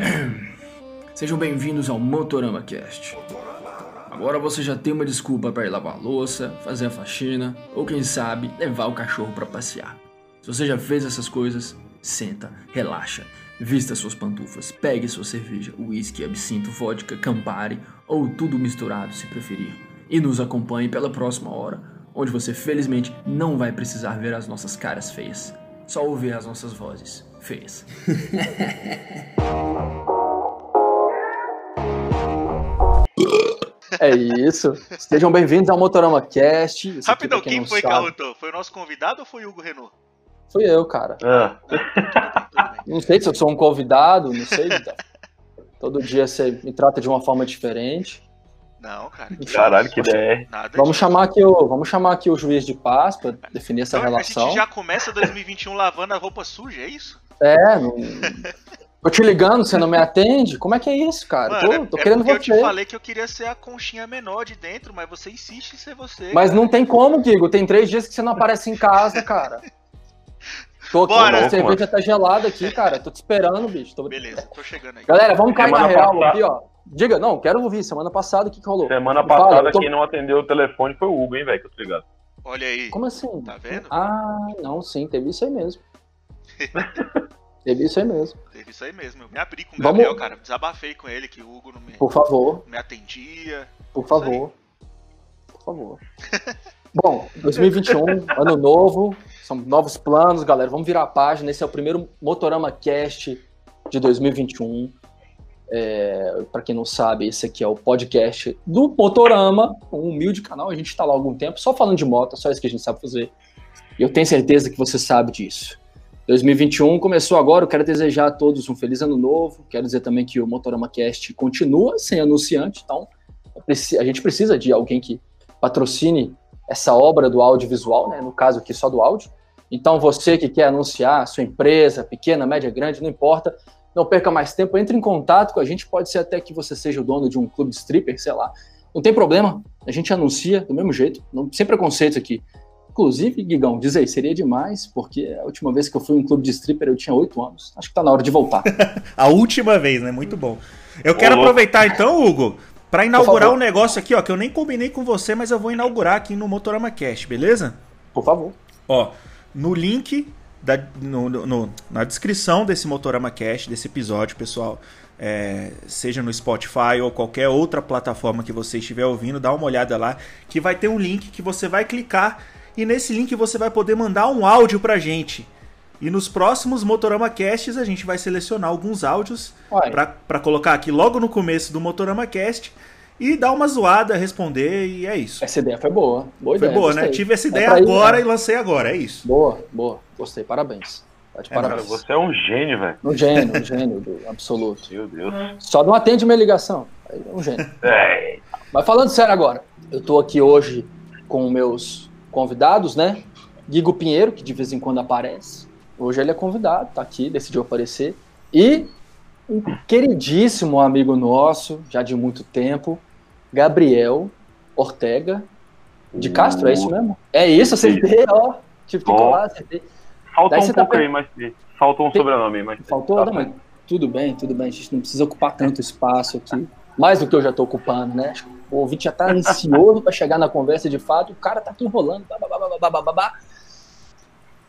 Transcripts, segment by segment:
Sejam bem-vindos ao Motorama Cast. Agora você já tem uma desculpa para ir lavar a louça, fazer a faxina ou quem sabe levar o cachorro para passear. Se você já fez essas coisas, senta, relaxa, vista suas pantufas, pegue sua cerveja, uísque, absinto, vodka, campari ou tudo misturado se preferir e nos acompanhe pela próxima hora, onde você felizmente não vai precisar ver as nossas caras feias, só ouvir as nossas vozes feias. É isso. Sejam bem-vindos ao Motorama Cast. Esse Rapidão, quem foi Carlton? Foi o nosso convidado ou foi o Hugo Renault? Fui eu, cara. Ah. Não sei se eu sou um convidado, não sei. então. Todo dia você me trata de uma forma diferente. Não, cara. caralho, que ideia. Nada Vamos chamar aqui o, vamos chamar aqui o juiz de paz para definir essa Então, a relação. gente já começa 2021 lavando a roupa suja, é isso? É, não... tô te ligando, você não me atende? Como é que é isso, cara? Mano, tô, tô é querendo porque eu você. te falei que eu queria ser a conchinha menor de dentro, mas você insiste em ser você. Mas não tem como, Guigo. Tem três dias que você não aparece em casa, cara. Tô aqui, Bora. a cerveja tá gelada aqui, cara. Tô te esperando, bicho. Tô- Beleza, tô chegando aí. Galera, vamos cair na Semana real passada- aqui, ó. Diga, não, quero ouvir. Semana passada, o que, que rolou? Semana Fala, passada, eu tô- quem não atendeu o telefone foi o Hugo, hein, velho, que eu tô ligado. Olha aí. Como assim? Tá vendo? Ah, não, sim, teve isso aí mesmo. teve isso aí mesmo. Teve isso aí mesmo. Eu me abri com o Vamos- Gabriel, cara. Desabafei com ele que o Hugo não me, Por favor, me atendia. por favor. Por favor. Bom, 2021, ano novo, são novos planos, galera. Vamos virar a página. Esse é o primeiro Motorama Cast de 2021. É, para quem não sabe, esse aqui é o podcast do Motorama, um humilde canal. A gente está lá há algum tempo, só falando de moto, só isso que a gente sabe fazer. E eu tenho certeza que você sabe disso. 2021 começou agora, eu quero desejar a todos um feliz ano novo. Quero dizer também que o Motorama Cast continua sem anunciante, então a gente precisa de alguém que patrocine essa obra do audiovisual, né? no caso aqui só do áudio. Então você que quer anunciar sua empresa, pequena, média, grande, não importa, não perca mais tempo, entre em contato com a gente, pode ser até que você seja o dono de um clube de stripper, sei lá. Não tem problema, a gente anuncia do mesmo jeito, não, sem preconceitos aqui. Inclusive, Guigão, diz aí, seria demais, porque a última vez que eu fui em um clube de stripper eu tinha oito anos. Acho que tá na hora de voltar. A última vez, né? Muito bom. Eu quero louco. aproveitar então, Hugo, pra inaugurar um negócio aqui, ó, que eu nem combinei com você, mas eu vou inaugurar aqui no Motorama Cast, beleza? Por favor. Ó, no link da, no- no- no- na descrição desse Motorama Cast, desse episódio, pessoal, é, seja no Spotify ou qualquer outra plataforma que você estiver ouvindo, dá uma olhada lá, que vai ter um link que você vai clicar e nesse link você vai poder mandar um áudio pra gente. E nos próximos Motorama Casts a gente vai selecionar alguns áudios pra colocar aqui logo no começo do Motorama Cast e dar uma zoada, responder e é isso. Essa ideia foi boa. Boa Foi ideia. boa, né? gostei. Tive essa É ideia ir, agora né? e lancei agora, é isso. Boa, boa. Gostei, parabéns. Tá É, Cara, você é um gênio, velho. Um gênio, um gênio do absoluto. Meu Deus. Só não atende minha ligação. É um gênio. É, Mas falando sério agora, eu tô aqui hoje com meus convidados, né? Guigo Pinheiro, que de vez em quando aparece. Hoje ele é convidado, tá aqui, decidiu aparecer. E um queridíssimo amigo nosso, já de muito tempo, Gabriel Ortega de Castro, é isso mesmo? É isso, acertei, ó. Tive que colar, acertei. faltou Daí um tá pouco pe- aí, mas faltou um Tem- sobrenome mas. Faltou, tá não, mas tudo bem, tudo bem. A gente não precisa ocupar tanto espaço aqui. Mais do que eu já tô ocupando, né? O ouvinte já tá ansioso para chegar na conversa de fato. O cara tá aqui enrolando. Bá, bá, bá, bá, bá, bá, bá, bá.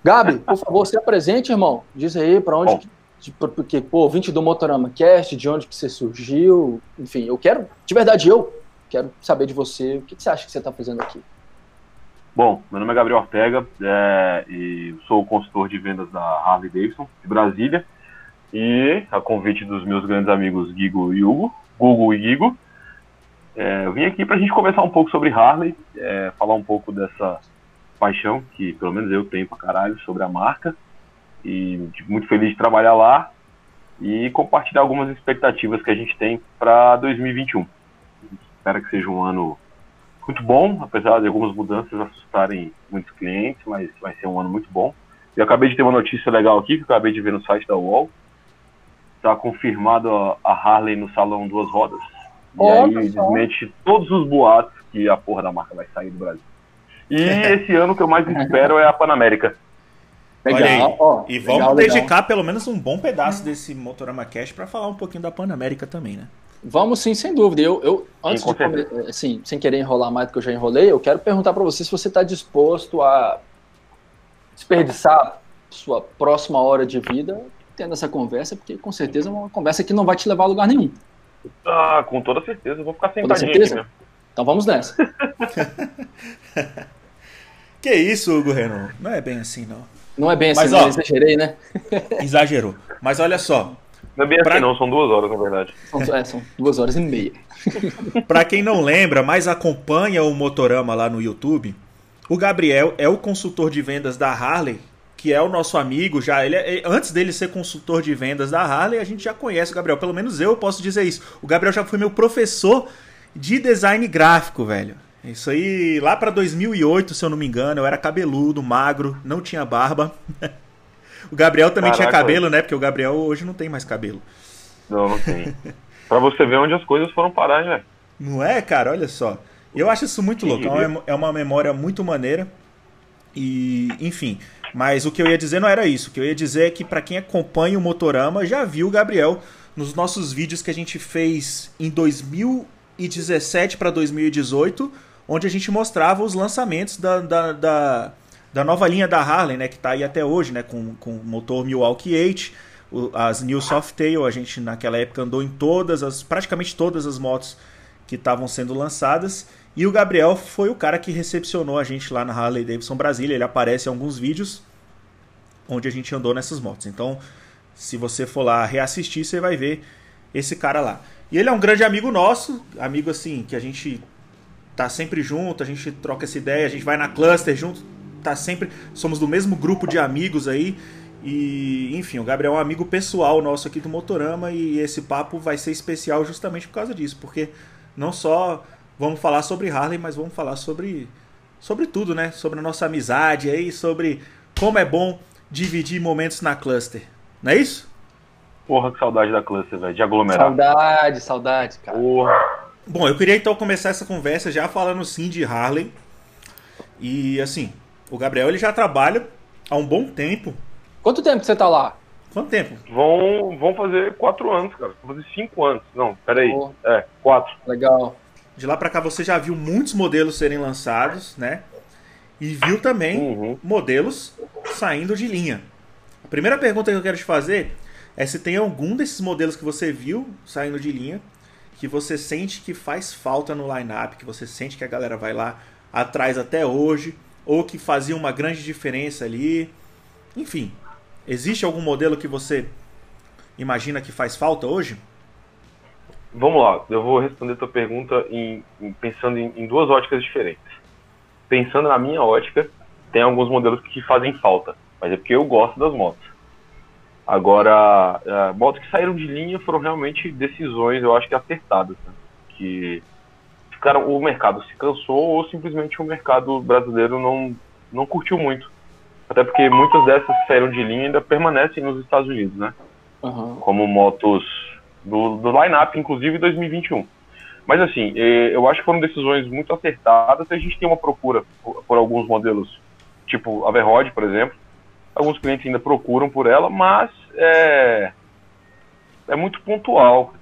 Gabi, por favor, se apresente, irmão. Diz aí para onde. Bom. que- porque, pô, ouvinte do Motorama Cast, de onde que você surgiu. Enfim, eu quero, de verdade, eu quero saber de você. O que, que você acha que você tá fazendo aqui? Bom, meu nome é Gabriel Ortega é, e sou o consultor de vendas da Harley Davidson de Brasília. E a convite dos meus grandes amigos Gigo e Hugo, Google e Gigo, é, eu vim aqui para a gente conversar um pouco sobre Harley, é, falar um pouco dessa paixão que pelo menos eu tenho pra caralho sobre a marca e tipo, muito feliz de trabalhar lá e compartilhar algumas expectativas que a gente tem para 2021. Espero que seja um ano muito bom, apesar de algumas mudanças assustarem muitos clientes, mas vai ser um ano muito bom. Eu acabei de ter uma notícia legal aqui, que eu acabei de ver no site da UOL. Está confirmado a Harley no salão duas rodas. E Olha aí só. desmente todos os boatos que a porra da marca vai sair do Brasil. E esse ano que eu mais espero é a Panamérica. Olha aí. Legal, ó, e vamos legal, legal. dedicar pelo menos um bom pedaço desse Motorama Cash pra falar um pouquinho da Panamérica também, né? Vamos sim, sem dúvida. Eu, eu antes com de come- assim, sem querer enrolar mais do que eu já enrolei, eu quero perguntar para você se você está disposto a desperdiçar sua próxima hora de vida tendo essa conversa, porque com certeza é uma conversa que não vai te levar a lugar nenhum. Ah, com toda certeza. Eu vou ficar sentadinho aqui certeza? mesmo. Então vamos nessa. Que isso, Hugo Renan? Não é bem assim, não. Não é bem assim, Mas, não, ó- exagerei, né? Exagerou. Mas olha só, Não é bem assim, Pra- não. São duas horas, na verdade. São, é, são duas horas e meia. Pra quem não lembra, mas acompanha o Motorama lá no YouTube, o Gabriel é o consultor de vendas da Harley, que é o nosso amigo já. Ele é- antes dele ser consultor de vendas da Harley, a gente já conhece o Gabriel. Pelo menos eu posso dizer isso. O Gabriel já foi meu professor de design gráfico, velho. Isso aí lá pra 2008, se eu não me engano, eu era cabeludo, magro, não tinha barba. O Gabriel também tinha Caraca. cabelo, né? Porque o Gabriel hoje não tem mais cabelo. Não, não tem. pra você ver onde as coisas foram parar, hein, velho? Não é, cara? Olha só. Eu acho isso muito Que louco. É uma, é uma memória muito maneira. E, enfim. Mas o que eu ia dizer não era isso. O que eu ia dizer é que pra quem acompanha o Motorama já viu o Gabriel nos nossos vídeos que a gente fez em 2017 para 2018, onde a gente mostrava os lançamentos da, da, da, da nova linha da Harley, né? Que tá aí até hoje, né? Com, com motor Milwaukee 8, o- as New Softail, a gente naquela época andou em todas as, praticamente todas as motos que estavam sendo lançadas. E o Gabriel foi o cara que recepcionou a gente lá na Harley Davidson Brasília. Ele aparece em alguns vídeos onde a gente andou nessas motos. Então, se você for lá reassistir, você vai ver esse cara lá. E ele é um grande amigo nosso, amigo assim, que a gente tá sempre junto, a gente troca essa ideia, a gente vai na cluster junto, tá sempre, somos do mesmo grupo de amigos aí. E, enfim, o Gabriel é um amigo pessoal nosso aqui do Motorama e esse papo vai ser especial justamente por causa disso, porque não só vamos falar sobre Harley, mas vamos falar sobre sobre tudo, né? Sobre a nossa amizade aí, sobre como é bom dividir momentos na cluster. Não é isso? Porra, que saudade da cluster, velho. De aglomerar. Saudade, saudade, cara. Porra. Bom, eu queria então começar essa conversa já falando sim de Harley. E assim, o Gabriel ele já trabalha há um bom tempo. Quanto tempo que você tá lá? Quanto tempo? Vão, vão fazer quatro anos, cara. Vão fazer cinco anos. Não, peraí. Pô. É, quatro. Legal. De lá pra cá você já viu muitos modelos serem lançados, né? E viu também Uhum. modelos saindo de linha. A primeira pergunta que eu quero te fazer é se tem algum desses modelos que você viu saindo de linha que você sente que faz falta no line-up, que você sente que a galera vai lá atrás até hoje, ou que fazia uma grande diferença ali. Enfim, existe algum modelo que você imagina que faz falta hoje? Vamos lá, eu vou responder a tua pergunta em, em- pensando em, em duas óticas diferentes. Pensando na minha ótica, tem alguns modelos que fazem falta, mas é porque eu gosto das motos. Agora, eh, motos que saíram de linha foram realmente decisões, eu acho que acertadas, né? que ficaram, o mercado se cansou ou simplesmente o mercado brasileiro não, não curtiu muito. Até porque muitas dessas que saíram de linha ainda permanecem nos Estados Unidos, né? Aham. como motos do, do line-up, inclusive 2021. Mas assim, eh, eu acho que foram decisões muito acertadas. A gente tem uma procura por, por alguns modelos, tipo a Verrod, por exemplo. Alguns clientes ainda procuram por ela, mas é, é muito pontual.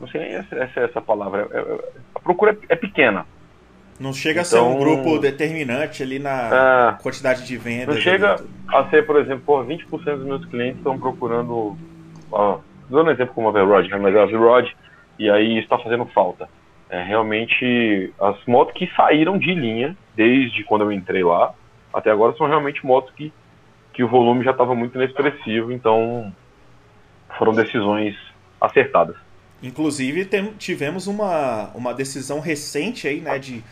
Não sei nem essa, essa, essa palavra. É- é- a procura é, é pequena. Não chega a ser um Então- grupo determinante ali na É, quantidade de vendas. Não chega a ser, por exemplo, por 20% dos meus clientes estão procurando, ó, dando exemplo como a né, mas a V-Rod, e aí está fazendo falta. É, realmente, as motos que saíram de linha, desde quando eu entrei lá, até agora, são realmente motos que, que o volume já estava muito inexpressivo, então foram decisões acertadas. Inclusive, tem- tivemos uma, uma decisão recente aí, né, de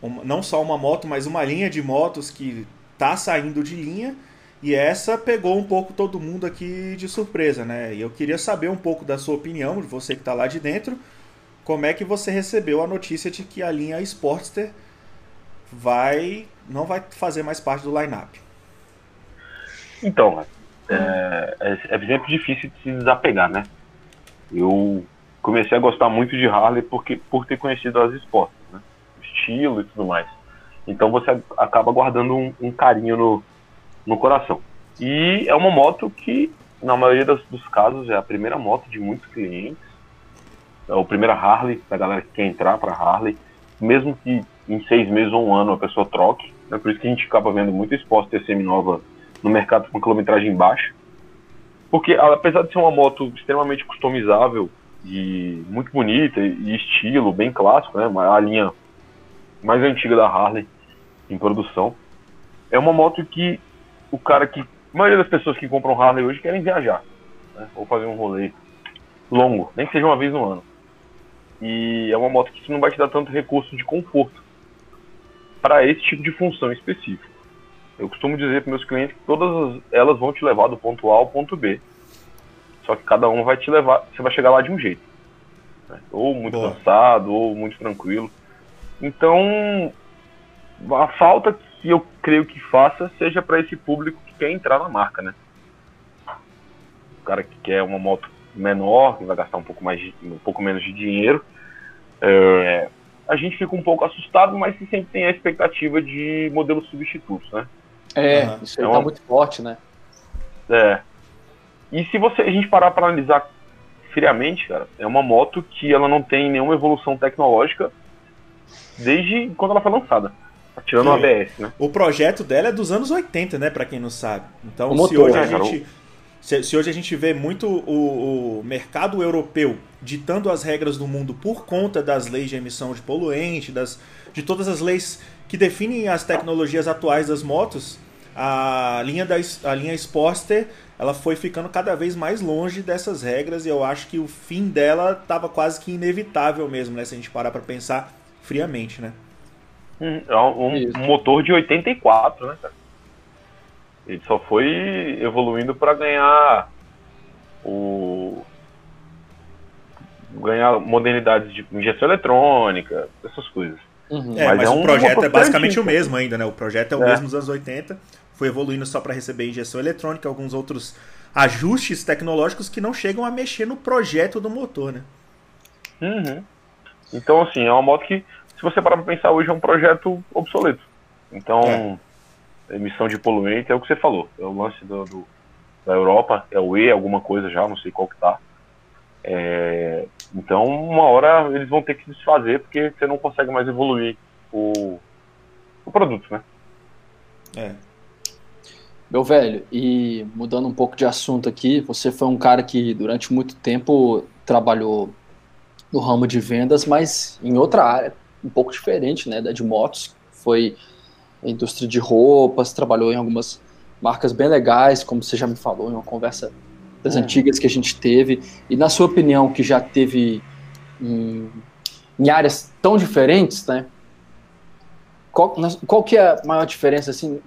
uma- não só uma moto, mas uma linha de motos que tá saindo de linha. E essa pegou um pouco todo mundo aqui de surpresa, né? E eu queria saber um pouco da sua opinião, de você que tá lá de dentro, como é que você recebeu a notícia de que a linha Sportster vai não vai fazer mais parte do lineup? Então, é, é, é sempre difícil de se desapegar, né? Eu comecei a gostar muito de Harley porque, por ter conhecido as esportes, né? Estilo e tudo mais. Então você acaba guardando um, um carinho no, no coração. E é uma moto que, na maioria dos, dos casos, é a primeira moto de muitos clientes. É a primeira Harley, da galera que quer entrar para Harley. Mesmo que em seis meses ou um ano a pessoa troque. É por isso que a gente acaba vendo muito Sport TCM nova no mercado com quilometragem baixa. Porque apesar de ser uma moto extremamente customizável e muito bonita e estilo bem clássico, né, a linha mais antiga da Harley em produção, é uma moto que o cara que a maioria das pessoas que compram Harley hoje querem viajar, né, ou fazer um rolê longo, nem que seja uma vez no ano. E é uma moto que não vai te dar tanto recurso de conforto para esse tipo de função específica. Eu costumo dizer para meus clientes que todas elas vão te levar do ponto A ao ponto B. Só que cada um vai te levar, você vai chegar lá de um jeito. Né? Ou muito Boa. cansado, ou muito tranquilo. Então, a falta que eu creio que faça seja para esse público que quer entrar na marca, né? O cara que quer uma moto menor, que vai gastar um pouco mais, de, um pouco menos de dinheiro. É, a gente fica um pouco assustado, mas sempre tem a expectativa de modelos substitutos, né? É, uhum. isso aí então, tá muito forte, né? É. E se você a gente parar para analisar friamente, cara, é uma moto que ela não tem nenhuma evolução tecnológica desde quando ela foi lançada. Tirando o ABS, né? O projeto dela é dos anos 80, né, para quem não sabe. Então, o se motor, hoje a né, gente se, se, hoje a gente vê muito o, o, mercado europeu ditando as regras do mundo por conta das leis de emissão de poluente, das, de todas as leis que definem as tecnologias atuais das motos, a linha, da, a linha Sportster ela foi ficando cada vez mais longe dessas regras e eu acho que o fim dela estava quase que inevitável mesmo, né? Se a gente parar para pensar friamente, né? Hum, é um, um motor de 84, né, cara? Ele só foi evoluindo para ganhar o ganhar modernidades de injeção eletrônica, essas coisas. Uhum. É, mas, mas é o um projeto é basicamente o mesmo ainda, né? O projeto é o é. mesmo dos anos 80, foi evoluindo só para receber injeção eletrônica, alguns outros ajustes tecnológicos que não chegam a mexer no projeto do motor, né? Uhum. Então, assim, é uma moto que, você parar para pensar hoje, é um projeto obsoleto. Então, é emissão de poluente, é o que você falou. É o lance do, do da Europa, é o E, alguma coisa já, não sei qual que tá. É, então, uma hora eles vão ter que se desfazer porque você não consegue mais evoluir o, o produto, né? É. Meu velho, e mudando um pouco de assunto aqui, você foi um cara que durante muito tempo trabalhou no ramo de vendas, mas em outra área, um pouco diferente, né, da de motos. Foi indústria de roupas, trabalhou em algumas marcas bem legais, como você já me falou em uma conversa das é. antigas que a gente teve. E na sua opinião, que já teve em, em áreas tão diferentes, né? Qual, qual que é a maior diferença assim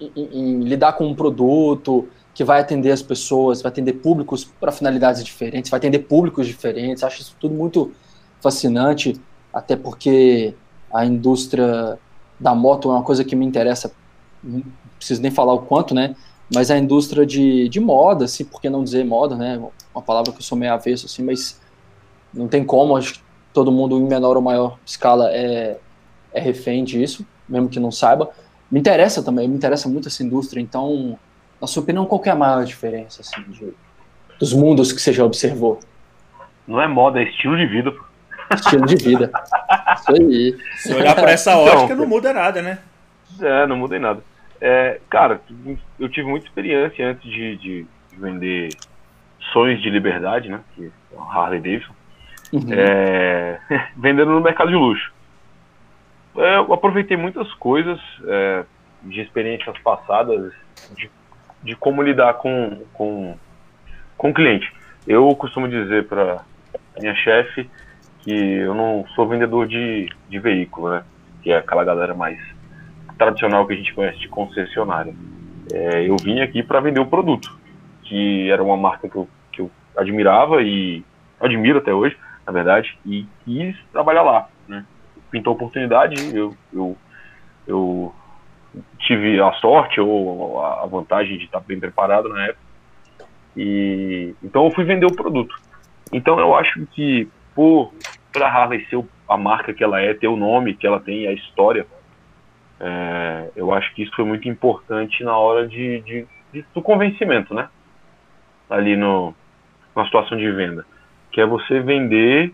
em, em, lidar com um produto que vai atender as pessoas, vai atender públicos para finalidades diferentes, vai atender públicos diferentes? Acho isso tudo muito fascinante, até porque a indústria da moto é uma coisa que me interessa, não preciso nem falar o quanto, né? Mas a indústria de, de moda, assim, por que não dizer moda, né? Uma palavra que eu sou meio avesso, assim, mas não tem como, acho que todo mundo em menor ou maior escala é, é refém disso, mesmo que não saiba. Me interessa também, me interessa muito essa indústria, então, na sua opinião, qual é a maior diferença, assim, de, dos mundos que você já observou? Não é moda, é estilo de vida, Estilo de vida. Isso aí. Se olhar para essa ótica, então, não muda nada, né? É, não muda em nada. É, cara, eu tive muita experiência antes de, de vender sonhos de liberdade, né? Que é o Harley Davidson. Uhum. É, vendendo no mercado de luxo. É, eu aproveitei muitas coisas é, de experiências passadas de, de como lidar com, com, com o cliente. Eu costumo dizer para minha chefe que eu não sou vendedor de, de veículo, né? Que é aquela galera mais tradicional que a gente conhece de concessionária. É, eu vim aqui para vender o produto, que era uma marca que eu, que eu admirava e admiro até hoje, na verdade, e quis trabalhar lá, né? Pintou oportunidade, eu, eu, eu tive a sorte ou a vantagem de estar bem preparado na época. E então eu fui vender o produto. Então eu acho que por a Harley ser a marca que ela é, ter o nome que ela tem, a história, é, eu acho que isso foi muito importante na hora de, de, de- do convencimento, né? Ali no, na situação de venda. Que é você vender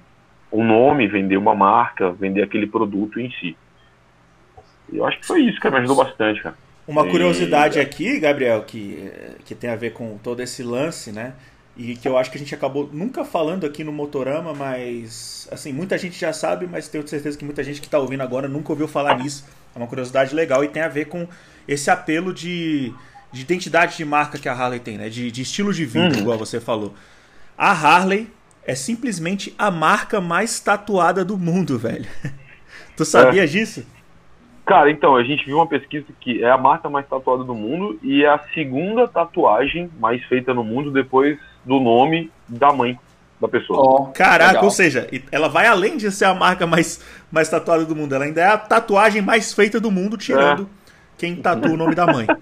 um nome, vender uma marca, vender aquele produto em si. Eu acho que foi isso que me ajudou bastante, cara. Uma E- curiosidade aqui, Gabriel, que, que tem a ver com todo esse lance, né? E que eu acho que a gente acabou nunca falando aqui no Motorama, mas assim, muita gente já sabe, mas tenho certeza que muita gente que está ouvindo agora nunca ouviu falar nisso. É uma curiosidade legal e tem a ver com esse apelo de, de identidade de marca que a Harley tem, né? De, de estilo de vida, Uhum. igual você falou. A Harley é simplesmente a marca mais tatuada do mundo, velho. tu sabia disso? Cara, então, a gente viu uma pesquisa que é a marca mais tatuada do mundo e é a segunda tatuagem mais feita no mundo depois do nome da mãe da pessoa. Ó, Caraca, legal. ou seja, ela vai além de ser a marca mais, mais tatuada do mundo, ela ainda é a tatuagem mais feita do mundo, tirando quem tatua o nome da mãe.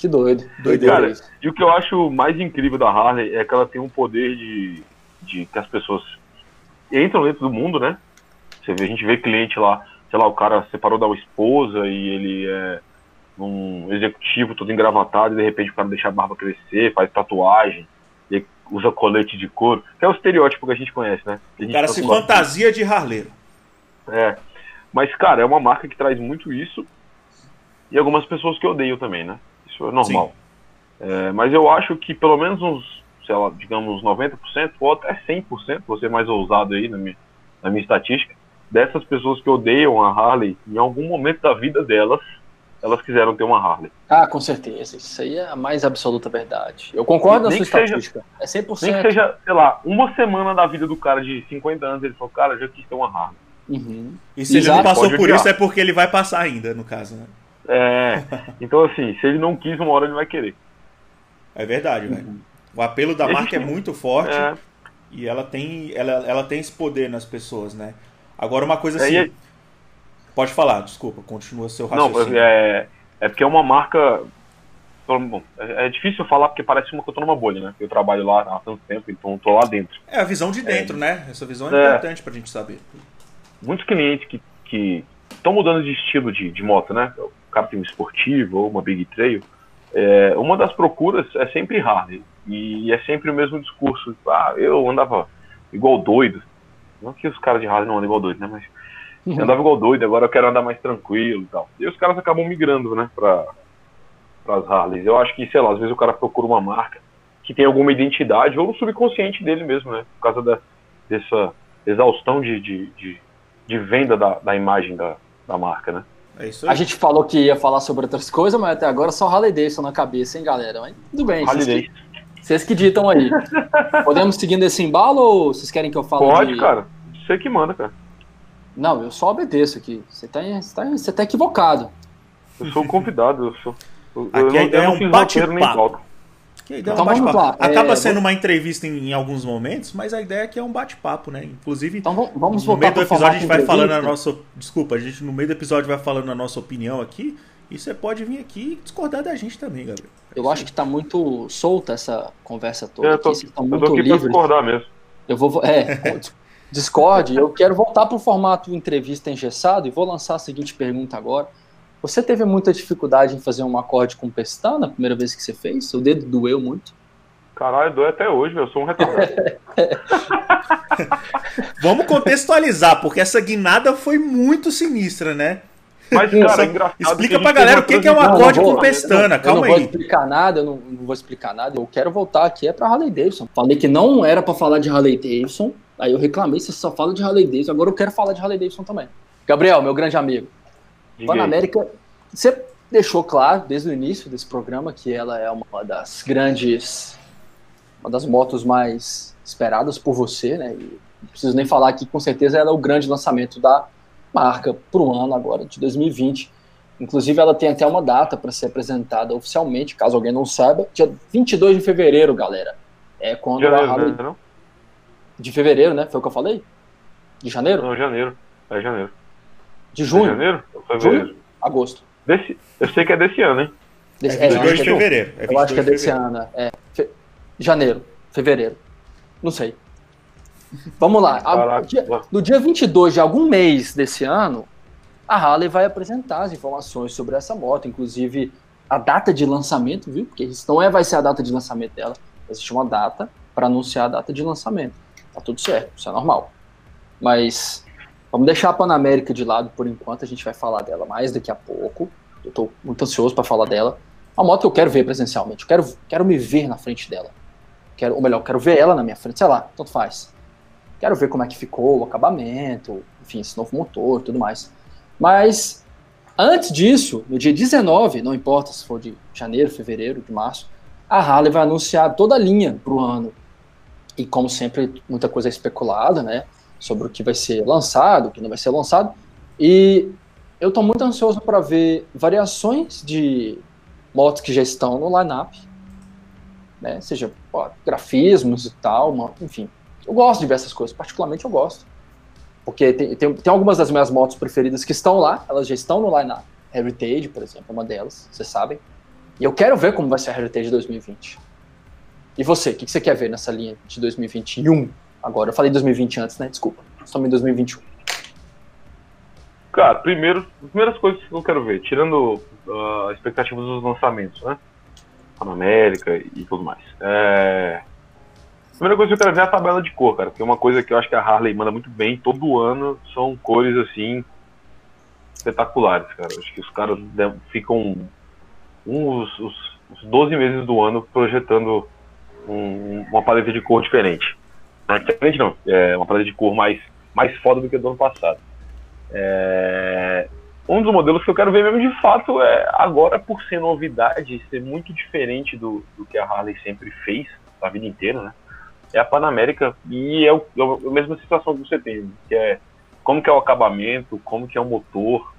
Que doido. Doideira. Cara, e o que eu acho mais incrível da Harley é que ela tem um poder de, de que as pessoas entram dentro do mundo, né? Você vê, a gente vê cliente lá, sei lá, o cara separou da esposa e ele é um executivo todo engravatado e de repente o cara deixa a barba crescer, faz tatuagem, e usa colete de couro, que é o estereótipo que a gente conhece, né? Que O cara tanto se fantasia de harleiro. É. Mas, cara, é uma marca que traz muito isso. E algumas pessoas que odeiam também, né? Isso é normal. É, mas eu acho que pelo menos uns, sei lá, digamos 90% ou até 100%, vou ser mais ousado aí na minha, na minha estatística, dessas pessoas que odeiam a Harley, em algum momento da vida delas, elas quiseram ter uma Harley. Ah, com certeza. Isso aí é a mais absoluta verdade. Eu concordo na Nem sua que seja- estatística. É 100%. Nem que seja, sei lá, uma semana da vida do cara de 50 anos, ele falou, cara, já quis ter uma Harley. Uhum. E se ele Exato. não passou por isso é porque ele vai passar ainda, no caso, né? É, então assim, se ele não quis, uma hora ele vai querer. É verdade, velho. O apelo da E a marca é muito forte É, e ela tem, ela, ela tem esse poder nas pessoas, né? Agora uma coisa É, assim. e- Pode falar, desculpa, continua seu Não, raciocínio. é, é porque é uma marca. Bom, é é difícil falar porque parece uma que eu tô numa bolha, né? Eu trabalho lá há tanto tempo, então eu tô lá dentro. É a visão de dentro, né? Essa visão é, É. importante pra gente saber. Muitos clientes que que estão mudando de estilo de, de moto, né? O cara tem uma esportiva ou uma Big Trail. É, uma das procuras é sempre Harley. E é sempre o mesmo discurso. Ah, eu andava igual doido. Não que os caras de Harley não andam igual doido, né? Mas eu andava igual doido, agora eu quero andar mais tranquilo e tal. E os caras acabam migrando, né, pra, pras Harleys. Eu acho que, sei lá, às vezes o cara procura uma marca que tem alguma identidade, ou no subconsciente dele mesmo, né, por causa da, dessa exaustão de, de, de, de venda da, da imagem da, da marca, né. É isso aí. A gente falou que ia falar sobre outras coisas, mas até agora só Harley Davidson na cabeça, hein, galera? Mas tudo bem. vocês Harley que- Vocês que ditam aí. Podemos seguir nesse embalo ou vocês querem que eu fale Pode, de- cara. Você que manda, cara. Não, eu só obedeço aqui. Você tá, você tá, você tá equivocado. Eu sou convidado, eu sou. Eu, Aqui eu a não, ideia eu é não um nem bate-papo. Que é Então um lá. Acaba É, sendo vou- uma entrevista em, em alguns momentos, mas a ideia aqui é um bate-papo, né? Inclusive, Então vamos- no meio do episódio a gente vai falando a nossa. Desculpa, a gente no meio do episódio vai falando a nossa opinião aqui. E você pode vir aqui e discordar da gente também, Gabriel. Eu acho que tá muito solta essa conversa toda Eu aqui. tô, Vocês estão eu tô muito aqui discordar mesmo. Eu vou. É, Discord, eu quero voltar pro formato entrevista engessado e vou lançar a seguinte pergunta agora. Você teve muita dificuldade em fazer um acorde com pestana na primeira vez que você fez? O dedo doeu muito? Caralho, dói até hoje. Eu sou um retardado. Vamos contextualizar, porque essa guinada foi muito sinistra, né? Mas, Isso. cara, é engraçado. Explica pra galera o que que é um acorde não com vou- pestana, eu calma eu não vou aí. explicar nada, eu não, não vou explicar nada. Eu quero voltar aqui é pra Harley Davidson. Falei que não era pra falar de Harley Davidson, aí eu reclamei, você só fala de Harley Davidson, agora eu quero falar de Harley Davidson também. Gabriel, meu grande amigo. Panamérica, você deixou claro desde o início desse programa que ela é uma das grandes, uma das motos mais esperadas por você, né? E não preciso nem falar aqui, com certeza ela é o grande lançamento da marca para o ano agora, de 2020. Inclusive, ela tem até uma data para ser apresentada oficialmente, caso alguém não saiba, dia 22 de fevereiro, galera. É quando a Janeiro, Harley... né? Não? De fevereiro, né? Foi o que eu falei? De janeiro? Não, janeiro. É janeiro. De É junho? janeiro? Ou fevereiro? Agosto. Desse, eu sei que é desse ano, hein? Desse- É 22 acho de é- fevereiro. É Eu acho que é 22 de desse fevereiro. ano. É. Fe- Janeiro, fevereiro. Não sei. Vamos lá. A- Caraca. dia- no dia 22 de algum mês desse ano, a Harley vai apresentar as informações sobre essa moto. Inclusive, a data de lançamento, viu? Porque isso não é vai ser a data de lançamento dela, existe uma data para anunciar a data de lançamento. Tá tudo certo, isso é normal. Mas vamos deixar a Panamérica de lado por enquanto, a gente vai falar dela mais daqui a pouco. Eu tô muito ansioso para falar dela. Uma moto que eu quero ver presencialmente, eu quero, quero me ver na frente dela. Quero, ou melhor, quero ver ela na minha frente, sei lá, tanto faz. Quero ver como é que ficou o acabamento, enfim, esse novo motor tudo mais. Mas antes disso, no dia 19, não importa se for de janeiro, fevereiro, de março, a Harley vai anunciar toda a linha para o ano. E como sempre, muita coisa é especulada, né? Sobre o que vai ser lançado, o que não vai ser lançado. E eu estou muito ansioso para ver variações de motos que já estão no lineup, né? Seja ó, grafismos e tal, uma, enfim. Eu gosto de ver essas coisas, particularmente eu gosto. Porque tem, tem, tem algumas das minhas motos preferidas que estão lá, elas já estão no lineup. Heritage, por exemplo, é uma delas, vocês sabem. E eu quero ver como vai ser a Heritage 2020. E você, o que, que você quer ver nessa linha de 2021? Agora, eu falei 2020 antes, né? Desculpa. Estamos em 2021. Cara, primeiro, as primeiras coisas que eu quero ver, tirando uh, a expectativa dos lançamentos, né? Panamérica e tudo mais. É... A primeira coisa que eu quero ver é a tabela de cor, cara, porque é uma coisa que eu acho que a Harley manda muito bem todo ano são cores assim espetaculares, cara. Acho que os caras ficam uns, os, os 12 meses do ano projetando um, uma paleta de cor diferente. Não, diferente não, é uma paleta de cor mais, mais foda do que do ano passado. É, um dos modelos que eu quero ver mesmo de fato é agora por ser novidade, ser muito diferente do, do que a Harley sempre fez a vida inteira, né? É a Panamérica e é, o, é a mesma situação que você tem, que é como que é o acabamento, como que é o motor,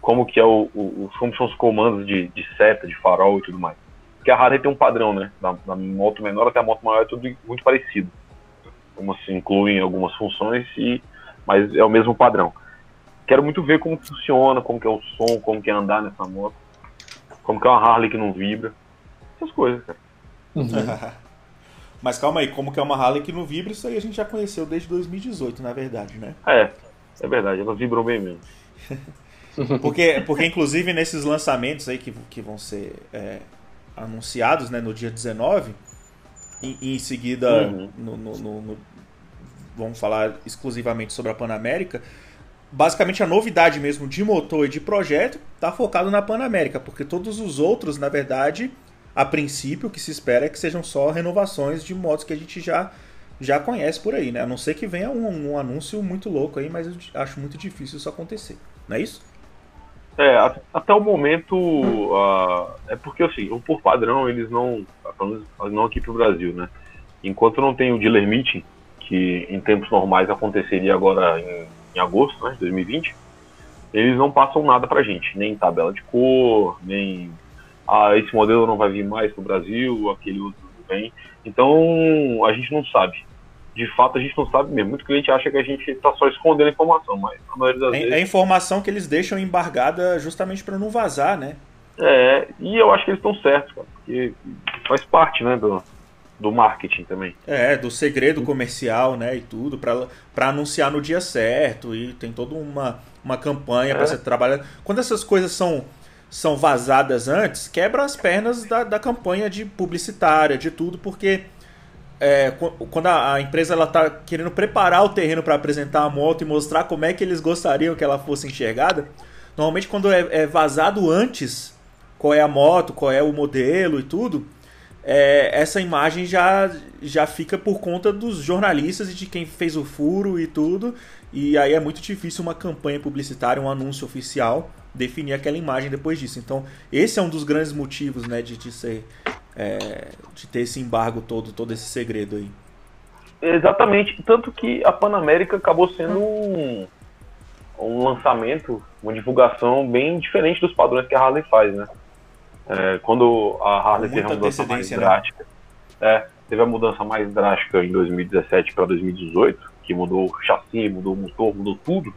como que é o, o como são os comandos de, de, seta, de farol e tudo mais. Porque a Harley tem um padrão, né? Da, da moto menor até a moto maior é tudo muito parecido. Como se incluem algumas funções e mas é o mesmo padrão. Quero muito ver como funciona, como que é o som, como que é andar nessa moto, como que é uma Harley que não vibra, essas coisas, cara. Uhum. Mas calma aí, como que é uma Harley que não vibra, isso aí a gente já conheceu desde 2018, na verdade, né? É, é verdade, elas vibram bem mesmo. porque, porque inclusive nesses lançamentos aí que, que vão ser é, anunciados né, no dia 19, e, e em seguida uhum. no, no, no, no, vamos falar exclusivamente sobre a Panamérica, basicamente a novidade mesmo de motor e de projeto está focado na Panamérica, porque todos os outros, na verdade, a princípio, o que se espera é que sejam só renovações de motos que a gente já, já conhece por aí, né? A não ser que venha um, um anúncio muito louco aí, mas eu acho muito difícil isso acontecer. Não é isso? É, até o momento, uh, é porque assim, por padrão eles não, não aqui pro Brasil, né? Enquanto não tem o dealer meeting, que em tempos normais aconteceria agora em, em agosto, né, de 2020, eles não passam nada pra gente, nem tabela de cor, nem ah, esse modelo não vai vir mais para o Brasil, aquele outro vem. Então, a gente não sabe. De fato, a gente não sabe mesmo. Muito cliente acha que a gente está só escondendo a informação, mas a maioria das é, vezes... É informação que eles deixam embargada justamente para não vazar, né? É, e eu acho que eles estão certos, cara, porque faz parte, né, do, do marketing também. É, do segredo comercial, né, e tudo, para anunciar no dia certo, e tem toda uma, uma campanha é. para você trabalhar. Quando essas coisas são são vazadas antes, quebra as pernas da, da campanha de publicitária, de tudo, porque é, quando a, a, empresa ela está querendo preparar o terreno para apresentar a moto e mostrar como é que eles gostariam que ela fosse enxergada, normalmente quando é, é vazado antes qual é a moto, qual é o modelo e tudo, é, essa imagem já, já fica por conta dos jornalistas e de quem fez o furo e tudo, e aí é muito difícil uma campanha publicitária, um anúncio oficial definir aquela imagem depois disso. Então, esse é um dos grandes motivos, né, de, de ser é, de ter esse embargo todo, todo esse segredo aí. Exatamente, tanto que a Panamérica acabou sendo um, um lançamento, uma divulgação bem diferente dos padrões que a Harley faz, né? É, quando a Harley teve uma mudança mais né? drástica, é, teve a mudança mais drástica em 2017 para 2018, que mudou o chassi, mudou o motor, mudou tudo.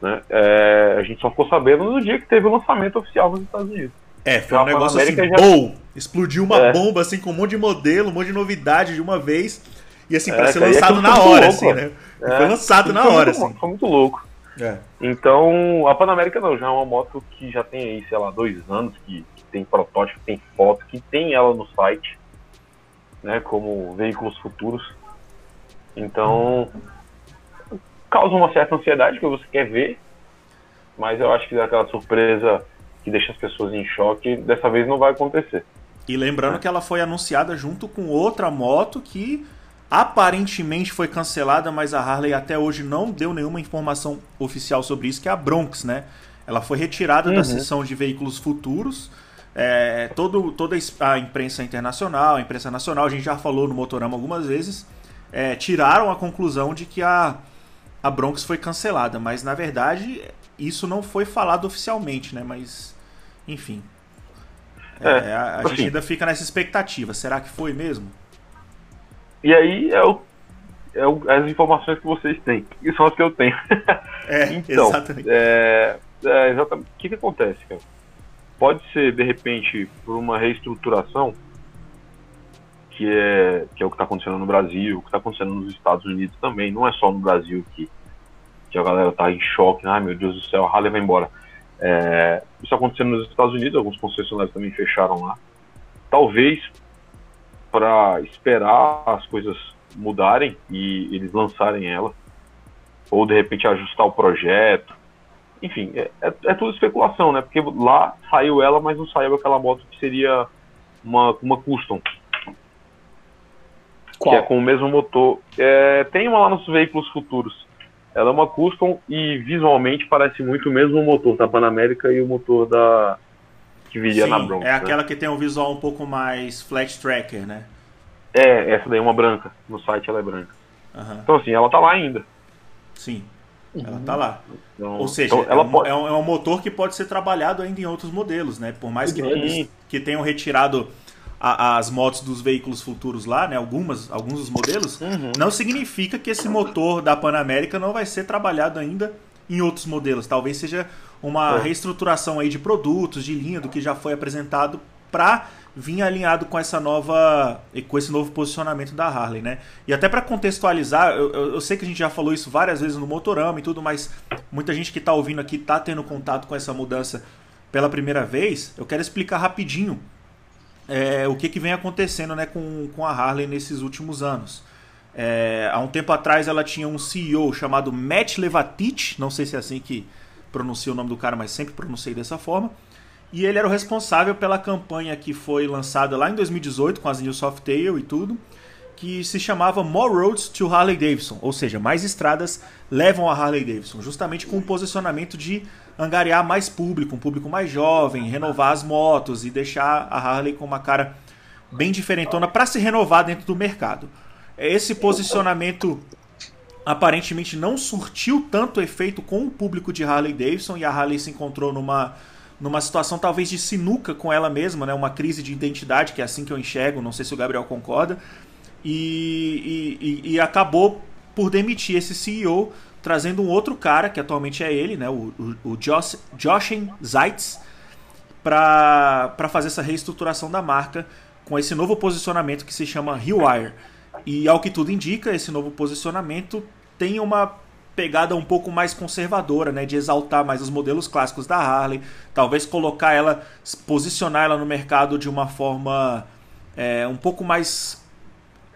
Né? É, a gente só ficou sabendo no dia que teve o lançamento oficial nos Estados Unidos. É, foi um negócio assim, já... Bom, explodiu uma é. bomba assim com um monte de modelo, um monte de novidade de uma vez. E assim, para é, ser lançado na hora, louco, assim, né? É, foi lançado na hora, muito, assim. Foi muito louco. É. Então, a Panamérica não, já é uma moto que já tem aí, sei lá, dois anos que, tem protótipo, tem foto, que tem ela no site, né, como veículos futuros. Então, causa uma certa ansiedade que você quer ver, mas eu acho que aquela surpresa que deixa as pessoas em choque, dessa vez não vai acontecer. E lembrando que ela foi anunciada junto com outra moto que aparentemente foi cancelada, mas a Harley até hoje não deu nenhuma informação oficial sobre isso, que é a Bronx, né? Ela foi retirada uhum. da seção de veículos futuros. É, todo, toda a imprensa internacional, a imprensa nacional, a gente já falou no Motorama algumas vezes, é, tiraram a conclusão de que a, a Bronx foi cancelada, mas na verdade isso não foi falado oficialmente, né? Mas, enfim. É, é a, a assim, gente ainda fica nessa expectativa. Será que foi mesmo? E aí é, o, é o, as informações que vocês têm, e são as que eu tenho. É, então, exatamente. É, é, exatamente. O que, que acontece, cara? Pode ser, de repente, por uma reestruturação, que é, que é o que está acontecendo no Brasil, o que está acontecendo nos Estados Unidos também. Não é só no Brasil que, que a galera tá em choque, ai meu Deus do céu, a Harley vai embora. É, isso acontecendo nos Estados Unidos, alguns concessionários também fecharam lá. Talvez para esperar as coisas mudarem e eles lançarem ela, ou de repente ajustar o projeto. Enfim, é, é, é tudo especulação, né? Porque lá saiu ela, mas não saiu aquela moto que seria uma, uma custom. Qual? Que é com o mesmo motor. É, tem uma lá nos veículos futuros. Ela é uma custom e visualmente parece muito o mesmo motor da Panamérica e o motor da, que viria Sim, na Bronx. É aquela né? que tem um visual um pouco mais flat tracker, né? É, essa daí é uma branca. No site ela é branca. Uhum. Então assim, ela tá lá ainda. Sim. Ela tá lá. Então, Ou seja, então é, um, pode... é, um, é, um, motor que pode ser trabalhado ainda em outros modelos, né? Por mais que, eles, que tenham retirado a, as motos dos veículos futuros lá, né? Algumas, alguns dos modelos, uhum. não significa que esse motor da Panamérica não vai ser trabalhado ainda em outros modelos. Talvez seja uma é. reestruturação aí de produtos, de linha, do que já foi apresentado para vir alinhado com essa nova com esse novo posicionamento da Harley, né? E até para contextualizar, eu, eu, eu, sei que a gente já falou isso várias vezes no Motorama e tudo, mas muita gente que está ouvindo aqui está tendo contato com essa mudança pela primeira vez. Eu quero explicar rapidinho é, o que, que vem acontecendo né, com, com a Harley nesses últimos anos. É, há um tempo atrás ela tinha um CEO chamado Matt Levatich, não sei se é assim que pronuncia o nome do cara, mas sempre pronunciei dessa forma. E ele era o responsável pela campanha que foi lançada lá em 2018 com as New Softail e tudo, que se chamava More Roads to Harley Davidson, ou seja, mais estradas levam a Harley Davidson, justamente com o posicionamento de angariar mais público, um público mais jovem, renovar as motos e deixar a Harley com uma cara bem diferentona para se renovar dentro do mercado. Esse posicionamento aparentemente não surtiu tanto efeito com o público de Harley Davidson e a Harley se encontrou numa, numa situação talvez de sinuca com ela mesma, né? uma crise de identidade, que é assim que eu enxergo, não sei se o Gabriel concorda, e, e, e acabou por demitir esse CEO, trazendo um outro cara, que atualmente é ele, né? o, o, o Josh, Joshin Zeitz, para fazer essa reestruturação da marca com esse novo posicionamento que se chama Rewire. E ao que tudo indica, esse novo posicionamento tem uma pegada um pouco mais conservadora, né, de exaltar mais os modelos clássicos da Harley, talvez colocar ela, posicionar ela no mercado de uma forma é, um pouco mais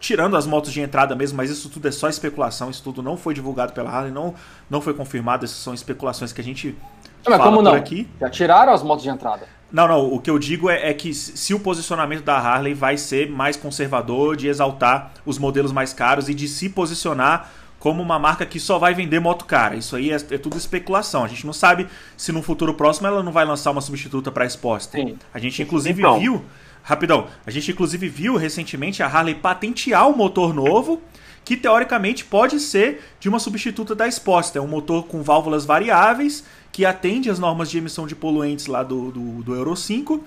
tirando as motos de entrada mesmo, mas isso tudo é só especulação, isso tudo não foi divulgado pela Harley, não, não foi confirmado, essas são especulações que a gente mas fala como não? aqui. Já tiraram as motos de entrada. Não, não, o que eu digo é, é, que se o posicionamento da Harley vai ser mais conservador, de exaltar os modelos mais caros e de se posicionar como uma marca que só vai vender moto cara. Isso aí é, é, tudo especulação. A gente não sabe se no futuro próximo ela não vai lançar uma substituta para a Sportster. Sim. A gente inclusive então. viu, rapidão, a gente inclusive viu recentemente a Harley patentear um motor novo que teoricamente pode ser de uma substituta da Sportster, um motor com válvulas variáveis que atende às normas de emissão de poluentes lá do, do, do Euro 5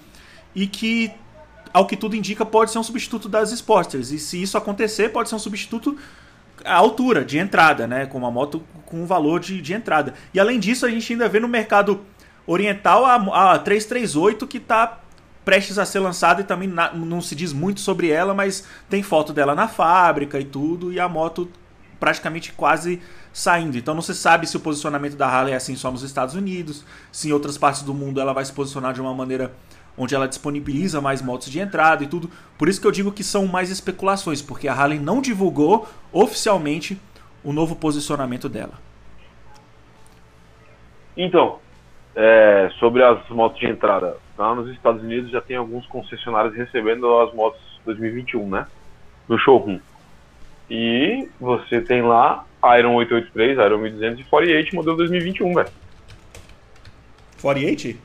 e que ao que tudo indica, pode ser um substituto das Sportsters. E se isso acontecer, pode ser um substituto a altura de entrada, né? Com uma moto com um valor de, de entrada. E além disso, a gente ainda vê no mercado oriental a, a 338 que está prestes a ser lançada e também na, não se diz muito sobre ela, mas tem foto dela na fábrica e tudo, e a moto praticamente quase saindo. Então não se sabe se o posicionamento da Harley é assim só nos Estados Unidos, se em outras partes do mundo ela vai se posicionar de uma maneira onde ela disponibiliza mais motos de entrada e tudo. Por isso que eu digo que são mais especulações, porque a Harley não divulgou oficialmente o novo posicionamento dela. Então, é, sobre as motos de entrada, lá nos Estados Unidos já tem alguns concessionários recebendo as motos 2021, né? No showroom. E você tem lá Iron 883, Iron 1200 e 48 modelo 2021, velho. 48?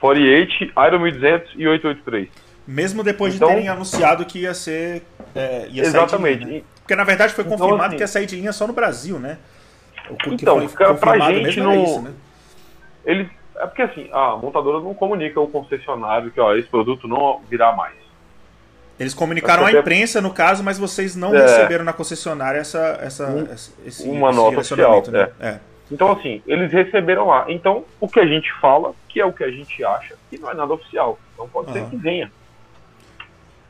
48, Iron 1200 e 883. Mesmo depois Então- de terem anunciado que ia ser. É, ia Exatamente. Linha, né? Porque na verdade foi Então, confirmado assim- que ia sair de linha só no Brasil, né? O que Então, foi pra gente mesmo não- isso, né? Eles, é porque assim, a montadora não comunica ao concessionário que ó, esse produto não virá mais. Eles comunicaram à imprensa, no caso, mas vocês não É. receberam na concessionária essa, essa, Um- essa- esse, uma esse nota oficial, né? É. Então, assim, eles receberam lá. Então, o que a gente fala, que é o que a gente acha, que não é nada oficial. Então pode ser Aham. que venha.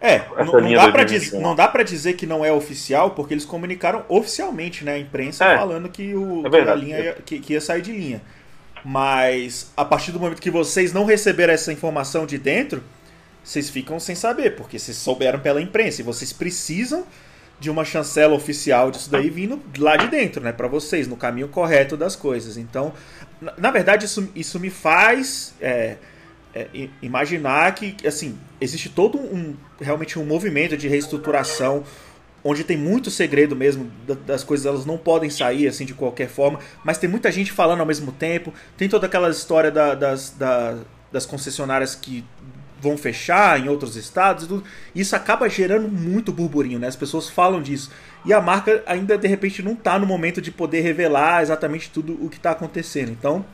É, não, dá pra 2021. dizer, não dá pra dizer que não é oficial, porque eles comunicaram oficialmente, né? A imprensa É. falando que, o, É que linha ia, que, que ia sair de linha. Mas a partir do momento que vocês não receberam essa informação de dentro, vocês ficam sem saber, porque vocês souberam pela imprensa e vocês precisam de uma chancela oficial disso daí vindo lá de dentro, né, Pra vocês, no caminho correto das coisas. Então, na, na verdade, isso, isso me faz é, é, imaginar que, assim, existe todo um realmente um movimento de reestruturação onde tem muito segredo mesmo da- das coisas, elas não podem sair assim de qualquer forma, mas tem muita gente falando ao mesmo tempo, tem toda aquela história da- das, da- das concessionárias que vão fechar em outros estados. Isso acaba gerando muito burburinho, né? As pessoas falam disso. E a marca ainda de repente não tá no momento de poder revelar exatamente tudo o que está acontecendo. Então,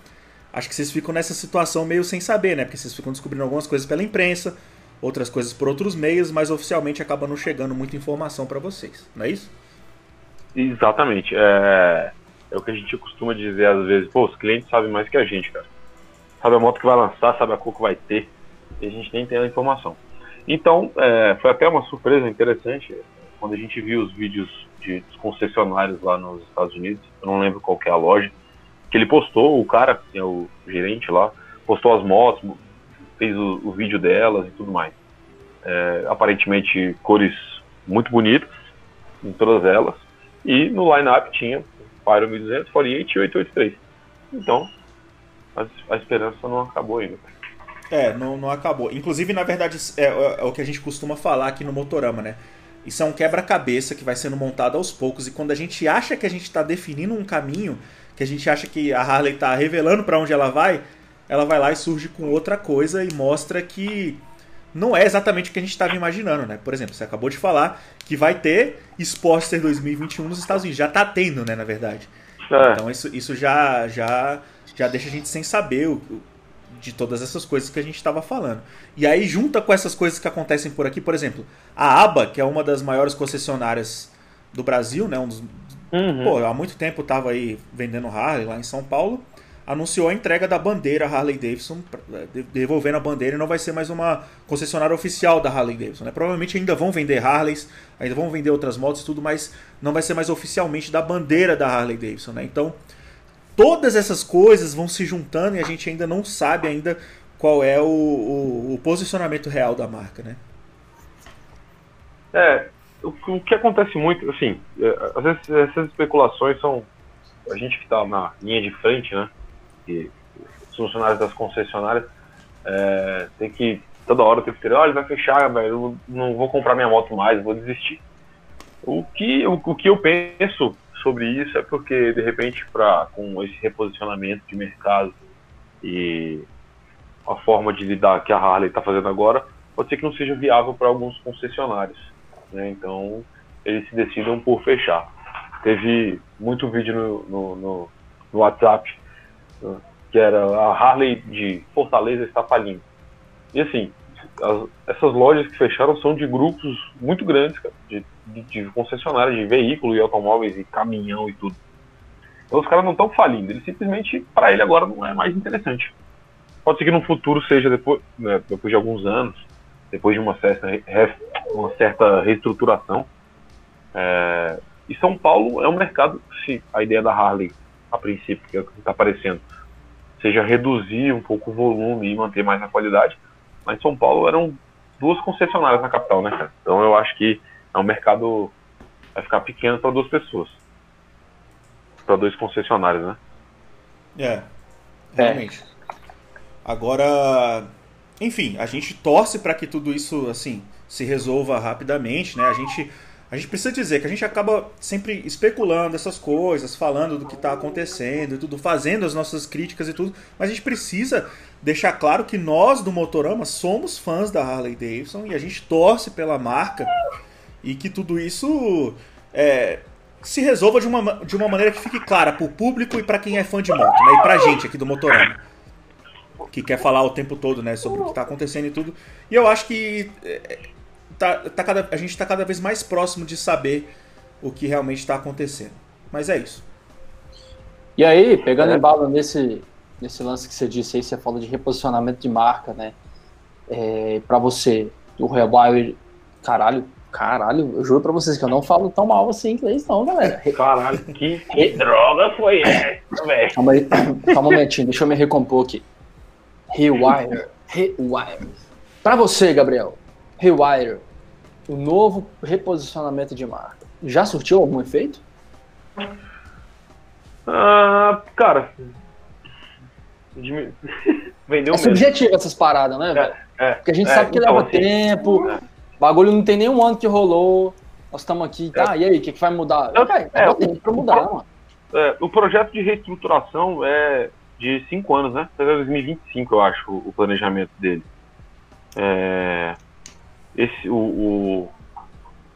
acho que vocês ficam nessa situação meio sem saber, né? Porque vocês ficam descobrindo algumas coisas pela imprensa, outras coisas por outros meios, mas oficialmente acaba não chegando muita informação para vocês, não é isso? Exatamente. É, é o que a gente costuma dizer às vezes. Pô, os clientes sabem mais que a gente, cara. Sabe a moto que vai lançar, sabe a cor que vai ter. E a gente nem tem a informação. Então, é, foi até uma surpresa interessante é, quando a gente viu os vídeos de, dos concessionários lá nos Estados Unidos. Eu não lembro qual é a loja. Que ele postou, o cara, que é o gerente lá, postou as motos, fez o, o vídeo delas e tudo mais. É, aparentemente, cores muito bonitas em todas elas. E no line-up tinha Pyro 1200, 48 e 883. Então, a, a esperança não acabou ainda. É, não, não acabou. Inclusive, na verdade, é, é o que a gente costuma falar aqui no Motorama, né? Isso é um quebra-cabeça que vai sendo montado aos poucos. E quando a gente acha que a gente está definindo um caminho, que a gente acha que a Harley está revelando para onde ela vai, ela vai lá e surge com outra coisa e mostra que não é exatamente o que a gente estava imaginando, né? Por exemplo, você acabou de falar que vai ter Sportster 2021 nos Estados Unidos. Já está tendo, né, na verdade. É, Então isso, isso já, já, já deixa a gente sem saber o, de todas essas coisas que a gente estava falando. E aí, junta com essas coisas que acontecem por aqui, por exemplo, a ABA, que é uma das maiores concessionárias do Brasil, né? Um dos, uhum. pô, há muito tempo estava aí vendendo Harley lá em São Paulo, anunciou a entrega da bandeira Harley Davidson, de- devolvendo a bandeira e não vai ser mais uma concessionária oficial da Harley Davidson. Né? Provavelmente ainda vão vender Harleys, ainda vão vender outras motos e tudo, mas não vai ser mais oficialmente da bandeira da Harley Davidson. Né? Então, todas essas coisas vão se juntando e a gente ainda não sabe ainda qual é o, o- o posicionamento real da marca. Né? É, o, o que acontece muito, assim, é, às vezes essas especulações são. A gente que está na linha de frente, né? Que os funcionários das concessionárias é, tem que. Toda hora tem que ter, olha, vai fechar, velho, não vou comprar minha moto mais, vou desistir. O que, o, o que eu penso sobre isso é porque, de repente, pra, com esse reposicionamento de mercado e a forma de lidar que a Harley está fazendo agora, pode ser que não seja viável para alguns concessionários. né? Então, eles se decidam por fechar. Teve muito vídeo no, no, no- no WhatsApp que era a Harley de Fortaleza está falindo. E assim, as- essas lojas que fecharam são de grupos muito grandes, cara, de, de, de concessionárias de veículos e automóveis e caminhão e tudo. Então os caras não estão falindo, eles simplesmente, para ele agora não é mais interessante. Pode ser que no futuro seja depois, né, depois de alguns anos, depois de uma certa, uma certa reestruturação. É, e São Paulo é um mercado, se a ideia da Harley, a princípio, que é o que está aparecendo, seja reduzir um pouco o volume e manter mais a qualidade, Mas São Paulo eram duas concessionárias na capital, né, cara? Então eu acho que é um mercado vai ficar pequeno para duas pessoas. Para dois concessionários, né? É. Realmente. É. Agora, enfim, a gente torce para que tudo isso assim se resolva rapidamente, né? A gente a gente precisa dizer que a gente acaba sempre especulando essas coisas, falando do que está acontecendo e tudo, fazendo as nossas críticas e tudo, mas a gente precisa deixar claro que nós do Motorama somos fãs da Harley Davidson e a gente torce pela marca e que tudo isso é, se resolva de uma, de uma maneira que fique clara para o público e para quem é fã de moto, né? E para a gente aqui do Motorama que quer falar o tempo todo, né, sobre o que está acontecendo e tudo. E eu acho que é, tá, tá cada, a gente está cada vez mais próximo de saber o que realmente está acontecendo. Mas é isso. E aí, pegando é. embalo nesse, nesse lance que você disse aí, você falou de reposicionamento de marca, né? É, para você, o Rebauer, caralho, caralho, eu juro pra vocês que eu não falo tão mal assim inglês, não, galera. Caralho, que, que droga foi essa, velho? Calma aí, calma um momentinho, deixa eu me recompor aqui. Rewire, Rewire. Pra você, Gabriel, Rewire, o novo reposicionamento de marca, já surtiu algum efeito? Ah, cara. Vendeu é subjetivo essas paradas, né, velho? É, é, Porque a gente é, sabe que então, leva assim, tempo, é. bagulho não tem nenhum ano que rolou. Nós estamos aqui, tá? É. E aí, o que, que vai mudar? Eu, é, leva tempo pra mudar, o, mano. o projeto de reestruturação é de cinco anos, né? Até 2025, eu acho, o planejamento dele. É, esse, o, o,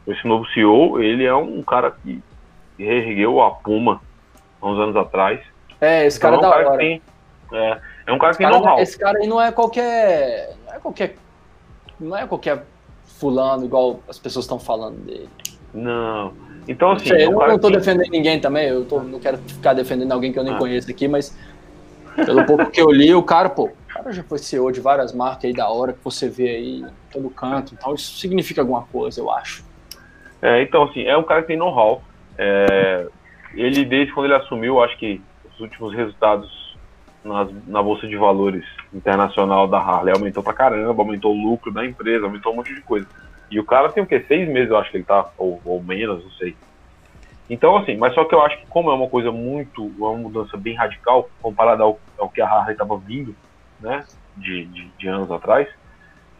esse novo CEO, ele é um cara que reergueu a Puma há uns anos atrás. É, esse cara então, é, um cara tem, é, é, um cara esse que tem know-how. Esse cara aí não é qualquer. Não é qualquer. Não é qualquer fulano igual as pessoas estão falando dele. Não. Então, assim. Sei, é eu não tô que... defendendo ninguém também, eu tô, não quero ficar defendendo alguém que eu nem ah. conheço aqui, mas pelo pouco que eu li, o cara, pô, cara já foi CEO de várias marcas aí da hora que você vê aí todo canto. Então isso significa alguma coisa, eu acho. É, então, assim, é um cara que tem know-how. É, ele, desde quando ele assumiu, acho que os últimos resultados nas, na Bolsa de Valores Internacional da Harley aumentou pra caramba, aumentou o lucro da empresa, aumentou um monte de coisa. E o cara tem o quê? Seis meses, eu acho que ele tá, ou, ou menos, não sei. Então, assim, mas só que eu acho que como é uma coisa muito, uma mudança bem radical, comparada ao, ao que a Harley estava vindo, né, de, de, de, anos atrás,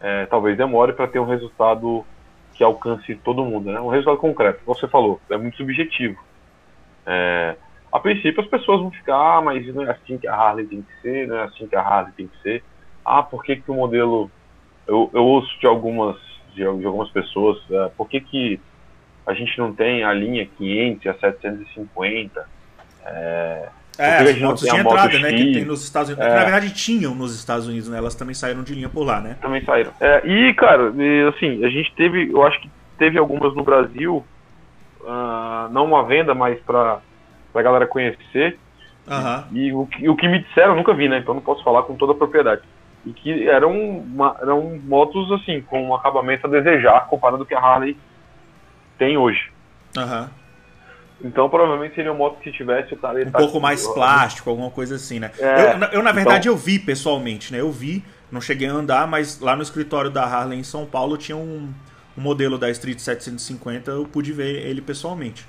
é, talvez demore para ter um resultado que alcance todo mundo, né, um resultado concreto. Você falou, é muito subjetivo. É, a princípio as pessoas vão ficar, ah, mas não é assim que a Harley tem que ser, não é assim que a Harley tem que ser. Ah, por que, que o modelo. Eu, eu ouço de algumas, de, algumas pessoas, é, por que, que a gente não tem a linha 500 e a 750. É, é as motos de entrada, né? Que tem nos Estados Unidos. É. Na verdade, tinham nos Estados Unidos, né? Elas também saíram de linha por lá, né? Também saíram. É, e, cara, assim, a gente teve, eu acho que teve algumas no Brasil, uh, não uma venda, mas pra, pra galera conhecer. Uhum. E, e o, o, que me disseram, eu nunca vi, né? Então não posso falar com toda a propriedade. E que eram, uma, eram motos, assim, com um acabamento a desejar, comparado com que a Harley tem hoje. Uhum. Então provavelmente seria uma moto que tivesse o cara. Um pouco mais plástico, alguma coisa assim, né? É, eu, eu, na verdade, então... eu vi pessoalmente, né? Eu vi, não cheguei a andar, mas lá no escritório da Harley em São Paulo tinha um, um modelo da Street 750, eu pude ver ele pessoalmente.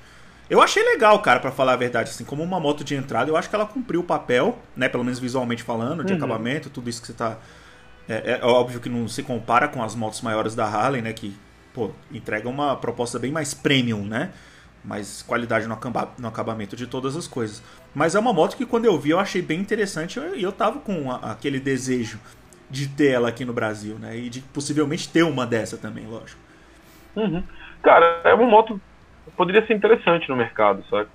Eu achei legal, cara, para falar a verdade, assim, como uma moto de entrada, eu acho que ela cumpriu o papel, né? Pelo menos visualmente falando, de uhum. acabamento, tudo isso que você tá. É, é, óbvio que não se compara com as motos maiores da Harley, né? Que pô, entrega uma proposta bem mais premium, né? Mais qualidade no, no acabamento de todas as coisas. Mas é uma moto que quando eu vi eu achei bem interessante e eu, eu tava com a, aquele desejo de ter ela aqui no Brasil, né? E de possivelmente ter uma dessa também, lógico. Uhum. Cara, é uma moto poderia ser interessante no mercado, sabe?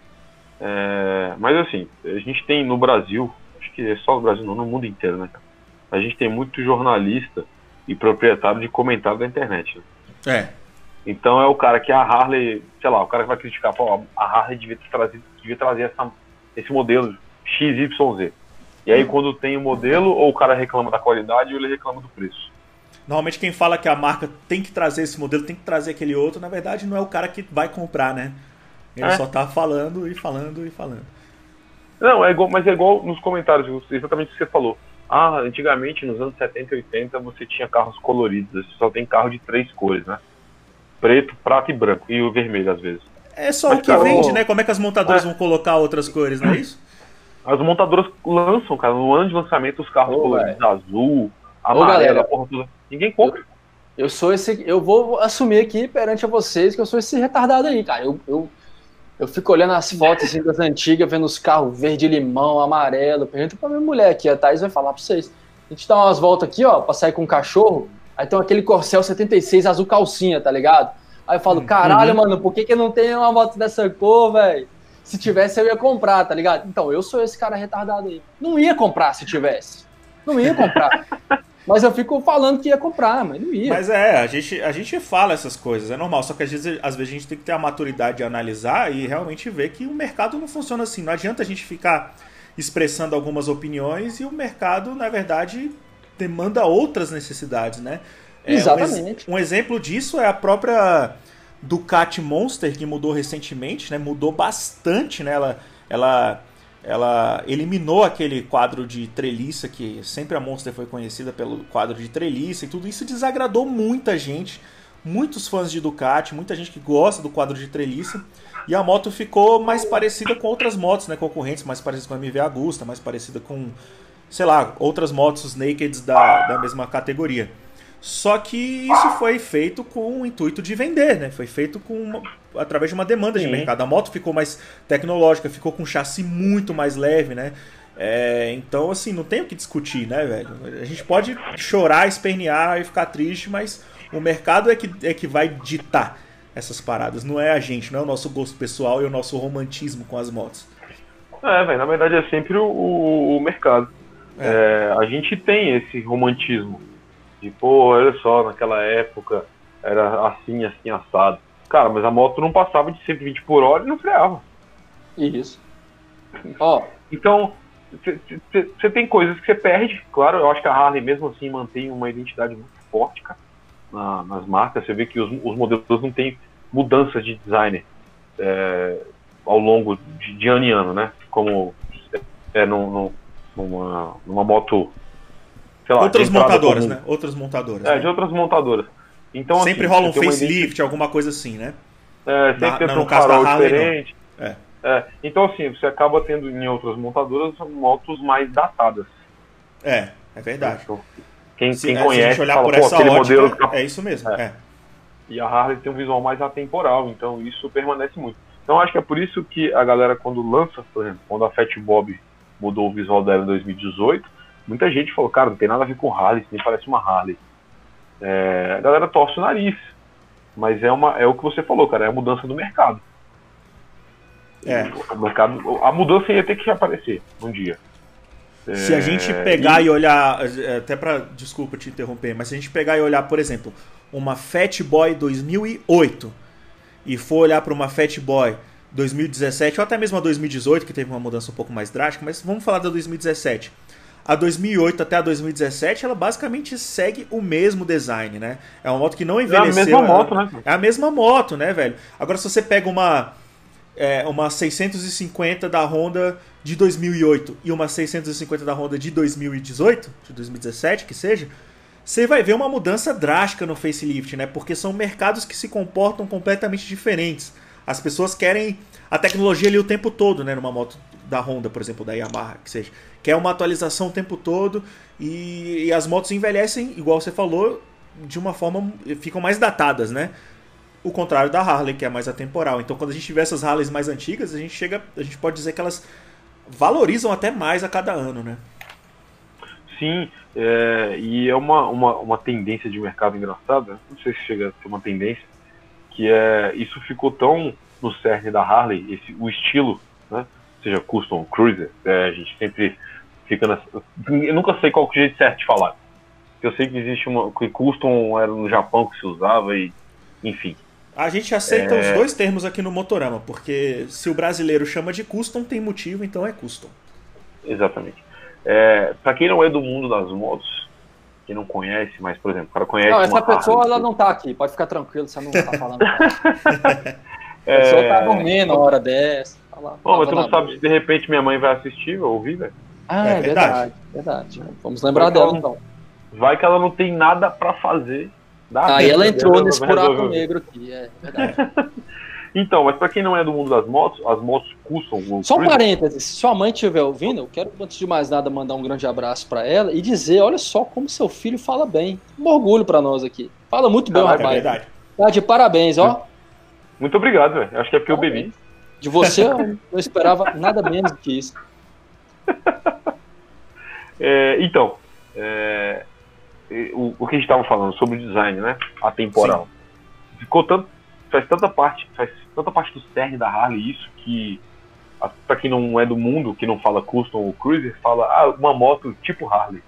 É, mas assim, a gente tem no Brasil, acho que é só no Brasil, não, no mundo inteiro, né? A gente tem muito jornalista e proprietário de comentário da internet. Né? É. Então é o cara que a Harley, sei lá, o cara que vai criticar, pô, a Harley devia trazer, devia trazer essa, esse modelo XYZ. E aí quando tem o modelo, ou o cara reclama da qualidade ou ele reclama do preço. Normalmente quem fala que a marca tem que trazer esse modelo, tem que trazer aquele outro, na verdade não é o cara que vai comprar, né? Ele é. só tá falando e falando e falando. Não, é igual, mas é igual nos comentários, exatamente o que você falou. ah, antigamente, nos anos 70 e 80, você tinha carros coloridos. Você só tem carro de três cores, né? Preto, prata e branco. E o vermelho, às vezes. É só Mas, o que cara, vende, né? Como é que as montadoras é. vão colocar outras cores, não é isso? As montadoras lançam, cara, no ano de lançamento, os carros Ô, coloridos véio. azul, amarelo, Ô, porra toda. Ninguém compra. Eu, eu, sou esse. Eu vou assumir aqui perante a vocês que eu sou esse retardado aí, cara. Eu, eu, eu fico olhando as fotos assim, das antigas, vendo os carros verde limão, amarelo. Pergunta pra minha mulher aqui, a Thais vai falar pra vocês. A gente dá umas voltas aqui, ó, pra sair com um cachorro. Aí tem aquele Corcel 76 azul calcinha, tá ligado? Aí eu falo, uhum. caralho, uhum. mano, por que, que não tem uma moto dessa cor, velho? Se tivesse, eu ia comprar, tá ligado? Então, eu sou esse cara retardado aí. Não ia comprar se tivesse. Não ia comprar. mas eu fico falando que ia comprar, mas não ia. Mas é, a gente, a gente fala essas coisas, é normal. Só que às vezes, às vezes a gente tem que ter a maturidade de analisar e realmente ver que o mercado não funciona assim. Não adianta a gente ficar expressando algumas opiniões e o mercado, na verdade, demanda outras necessidades, né? É, Exatamente. Um, um exemplo disso é a própria Ducati Monster, que mudou recentemente, né? Mudou bastante, né? Ela, ela, ela eliminou aquele quadro de treliça, que sempre a Monster foi conhecida pelo quadro de treliça e tudo isso desagradou muita gente, muitos fãs de Ducati, muita gente que gosta do quadro de treliça. E a moto ficou mais parecida com outras motos, né? Concorrentes, mais parecida com a MV Agusta, mais parecida com, sei lá, outras motos nakeds da, da mesma categoria. Só que isso foi feito com o intuito de vender, né? Foi feito com uma, através de uma demanda Sim. de mercado. A moto ficou mais tecnológica, ficou com um chassi muito mais leve, né? É, então, assim, não tem o que discutir, né, velho? A gente pode chorar, espernear e ficar triste, mas o mercado é que, é que vai ditar essas paradas. Não é a gente, não é o nosso gosto pessoal e o nosso romantismo com as motos. É, velho, na verdade é sempre o, o, o mercado. É. É, a gente tem esse romantismo de, pô, olha só, naquela época era assim, assim, assado. Cara, mas a moto não passava de 120 por hora e não freava. Isso. Ó. Então, você tem coisas que você perde. Claro, eu acho que a Harley mesmo assim mantém uma identidade muito forte, cara, na, nas marcas. Você vê que os, os modelos não têm mudanças de design é, ao longo de, de, ano em ano, né? Como é no, no, numa, numa moto lá, outras montadoras, né? Outras montadoras. É, né? de outras montadoras. Então, sempre assim, rola um facelift, alguma coisa assim, né? É, sempre na, tem um farol diferente. É. é. Então, assim, você acaba tendo em outras montadoras motos mais datadas. É, é verdade. Então, quem, se, quem é, conhece, se a gente olhar fala, por essa ótica, modelo... é isso mesmo. É. é. E a Harley tem um visual mais atemporal, então isso permanece muito. Então acho que é por isso que a galera quando lança, por exemplo, quando a Fat Bob mudou o visual dela em 2018, muita gente falou, cara, não tem nada a ver com Harley, nem parece uma Harley. É, a galera torce o nariz. Mas é, uma, é o que você falou, cara, é a mudança do mercado. É. O mercado, a mudança ia ter que aparecer um dia. Se a gente é, pegar e... e olhar, até para desculpa te interromper, mas se a gente pegar e olhar, por exemplo, uma Fat Boy 2008 e for olhar para uma Fat Boy 2017 ou até mesmo a 2018, que teve uma mudança um pouco mais drástica, mas vamos falar da 2017 a 2008 até a 2017, ela basicamente segue o mesmo design, né? É uma moto que não envelheceu. É a mesma moto, né? É a mesma moto, né, velho? Agora, se você pega uma, é, uma 650 da Honda de 2008 e uma 650 da Honda de 2018, de 2017, que seja, você vai ver uma mudança drástica no facelift, né? Porque são mercados que se comportam completamente diferentes. As pessoas querem a tecnologia ali o tempo todo, né? Numa moto da Honda, por exemplo, da Yamaha, que seja. Quer uma atualização o tempo todo e, e as motos envelhecem, igual você falou, de uma forma. ficam mais datadas, né? O contrário da Harley, que é mais atemporal. Então, quando a gente tiver essas Harleys mais antigas, a gente chega. A gente pode dizer que elas valorizam até mais a cada ano, né? Sim, é, e é uma, uma, uma tendência de mercado engraçada, não sei se chega a ser uma tendência, que é isso ficou tão no cerne da Harley, esse, o estilo, né? seja custom cruiser, é, a gente sempre fica nessa. Eu nunca sei qual é o jeito certo de falar. Eu sei que existe uma. que custom era no Japão que se usava e. enfim. A gente aceita é... os dois termos aqui no Motorama, porque se o brasileiro chama de custom, tem motivo, então é custom. Exatamente. É, para quem não é do mundo das motos, quem não conhece, mas, por exemplo, o cara conhece. Não, essa pessoa Harley, ela não tá aqui, pode ficar tranquilo, você não tá falando. a pessoa tá dormindo na hora dessa. Bom, mas tu não sabe se de repente minha mãe vai assistir ou ouvir, velho? Ah, É é, verdade. verdade, verdade. Vamos lembrar Vai dela então. Vai que ela não tem nada pra fazer. da Aí vida ela entrou nesse buraco negro aqui, é verdade. Então, mas pra quem não é do mundo das motos, as motos custam. Só um parênteses, se sua mãe estiver ouvindo, eu quero, antes de mais nada, mandar um grande abraço pra ela e dizer, olha só como seu filho fala bem. Um orgulho pra nós aqui. Fala muito bem, o É rapaz. verdade. Tá de parabéns, ó. Muito obrigado, velho. Acho que é porque eu bebi. De você eu não esperava nada menos do que isso. É, então, é, o, o que a gente estava falando sobre o design, né? Atemporal. Ficou tanto. Faz tanta parte, faz tanta parte do cerne da Harley isso que. a- Pra quem não é do mundo, que não fala custom ou cruiser, fala ah, uma moto tipo Harley.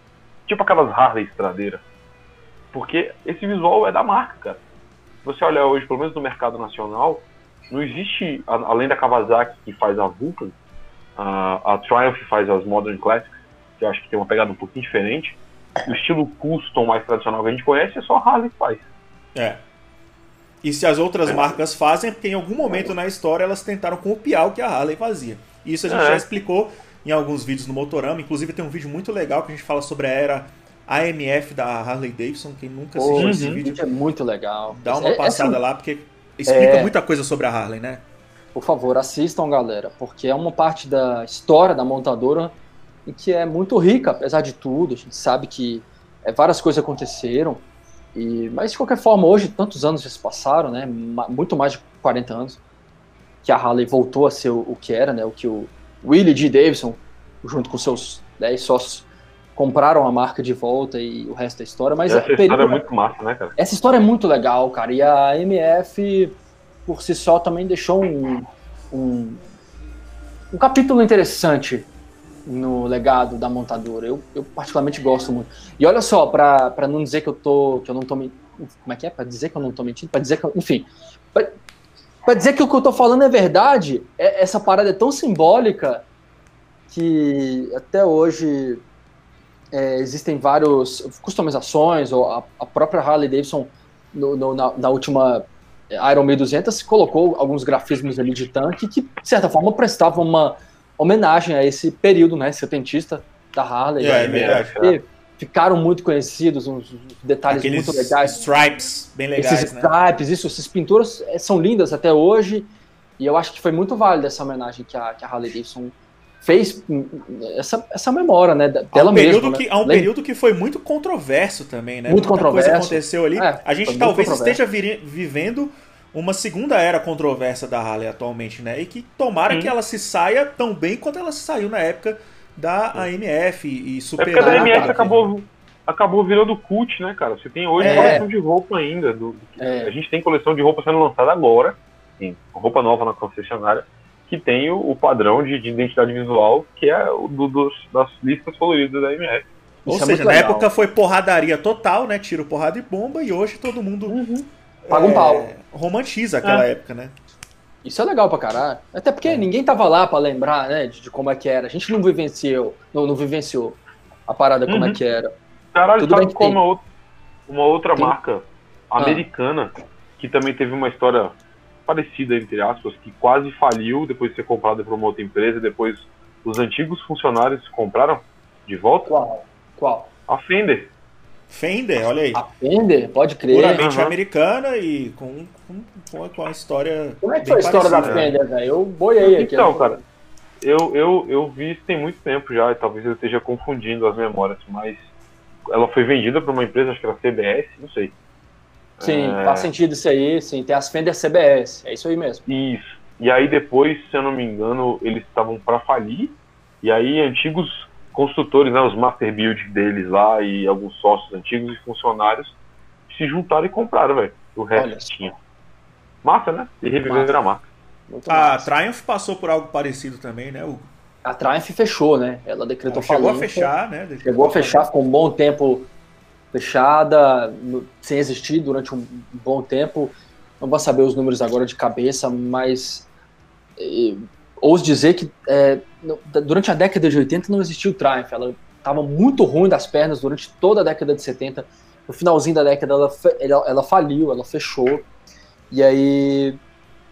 Tipo aquelas Harley estradeiras. Porque esse visual é da marca, cara. Se você olhar hoje, pelo menos no mercado nacional, não existe, além da Kawasaki que faz a Vulcan, a, a Triumph faz as Modern Classics, que eu acho que tem uma pegada um pouquinho diferente. O estilo custom mais tradicional que a gente conhece é só a Harley que faz. É. E se as outras marcas fazem, é porque em algum momento na história elas tentaram copiar o que a Harley fazia. Isso a gente É. já explicou em alguns vídeos no Motorama. Inclusive tem um vídeo muito legal que a gente fala sobre a era AMF da Harley Davidson. Quem nunca assistiu esse vídeo, É muito legal. dá uma É- passada essa- lá, porque explica É. muita coisa sobre a Harley, né? Por favor, assistam, galera, porque é uma parte da história da montadora que é muito rica, apesar de tudo. A gente sabe que é, várias coisas aconteceram, e, mas de qualquer forma, hoje, tantos anos já se passaram, né? Muito mais de 40 anos, que a Harley voltou a ser o, o que era, né? O que o Willie D. Davidson, junto com seus 10 sócios, compraram a marca de volta e o resto da história. Mas Essa é, história é muito massa, né, cara? essa história é muito legal, cara. E a MF, por si só, também deixou um, um, um capítulo interessante no legado da montadora. Eu, eu particularmente gosto muito. E olha só, pra não dizer que eu tô. que eu não tô mentindo. Como é que é? Pra dizer que eu não tô mentindo? Pra dizer que eu, Enfim. Pra dizer que o que eu tô falando é verdade, é- essa parada é tão simbólica que até hoje é, existem vários customizações, ou a, a própria Harley Davidson no- no- na, na última Iron 1200 colocou alguns grafismos ali de tanque que, de certa forma, prestavam uma homenagem a esse período, né, setentista da Harley. É, é né, verdade. e ficaram muito conhecidos, uns detalhes Aqueles muito legais. stripes bem legais, Esses né? stripes, isso, essas pinturas eh, são lindas até hoje. E eu acho que foi muito válido essa homenagem que a, que a Harley Davidson fez, hum, essa, essa memória, né, dela um, mesma. que, né? há um Lembra? período que foi muito controverso também, né? Muito Muita coisa controverso. aconteceu ali. É, a gente talvez esteja vivendo uma segunda era controversa da Harley atualmente, né? E que tomara Sim. que ela se saia tão bem quanto ela se saiu na época da AMF e É superar. porque a DMS cara. acabou, acabou virando cult, né, cara? Você tem hoje É. coleção de roupa ainda. do- É. A gente tem coleção de roupa sendo lançada agora, sim, roupa nova na concessionária, que tem o, o padrão de, de identidade visual, que é o do- dos, das listas coloridas da MF. Ou Isso é seja, muito na legal. época foi porradaria total, né? Tiro, porrada e bomba, e hoje todo mundo Paga um é, pau. romantiza aquela época, né? Isso é legal pra caralho. Até porque ninguém tava lá pra lembrar, né, de, de como é que era. A gente não vivenciou, não, não vivenciou a parada como é Uhum. que era. Caralho, Tudo sabe que qual tem. uma outra, uma outra Tem. marca americana que também teve uma história parecida, entre aspas, que quase faliu depois de ser comprada por uma outra empresa, depois os antigos funcionários compraram de volta? Qual? Qual? A Fender. Fender, olha aí. A Fender? Pode crer. Puramente Aham. americana e com, com, com a- com a história. Como é que foi a história da parecida. Fender, velho? Eu boiei aqui. Então, cara, eu, eu, eu vi isso tem muito tempo já, e talvez eu esteja confundindo as memórias, mas ela foi vendida para uma empresa, acho que era CBS, não sei. Sim, É. faz sentido isso aí. Sim, tem as Fender CBS. É isso aí mesmo. Isso. E aí depois, se eu não me engano, eles estavam para falir. E aí antigos construtores, né, os master build deles lá e alguns sócios antigos e funcionários se juntaram e compraram, velho. O resto Olha tinha. Massa, né? E reviveram a marca. Muito A massa. Triumph passou por algo parecido também, né? O, A Triumph fechou, né? Ela decretou chegou a falência. fechar, né? Chegou a fechar, ficou um bom tempo fechada, sem existir durante um bom tempo. Não vou saber os números agora de cabeça, mas eh, ouso dizer que no- durante a década de 80 não existiu Triumph. Ela estava muito ruim das pernas durante toda a década de 70. No finalzinho da década ela, ela, ela faliu, ela fechou. E aí,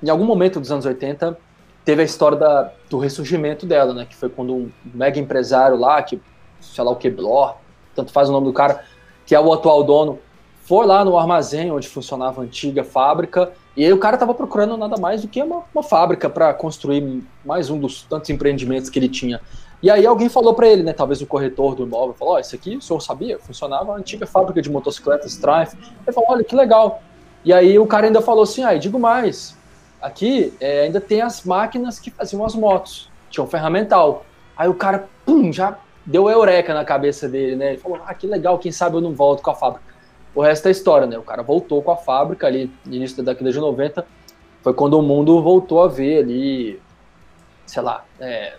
em algum momento dos anos 80, teve a história da, do ressurgimento dela, né? Que foi quando um mega empresário lá, que, sei lá o que, Blor, tanto faz o nome do cara, que é o atual dono, foi lá no armazém onde funcionava a antiga fábrica, e aí o cara estava procurando nada mais do que uma, uma fábrica para construir mais um dos tantos empreendimentos que ele tinha. E aí alguém falou para ele, né, talvez o corretor do imóvel, falou, oh, isso aqui o senhor sabia? Funcionava a antiga fábrica de motocicletas Triumph. Ele falou, olha, que legal. E aí o cara ainda falou assim, ah, digo mais, aqui é, ainda tem as máquinas que faziam as motos, tinha um ferramental. Aí o cara, pum, já deu eureka na cabeça dele, né? Ele falou, ah, que legal, quem sabe eu não volto com a fábrica. O resto é história, né? O cara voltou com a fábrica ali, no início da década de 90, foi quando o mundo voltou a ver ali, sei lá, é,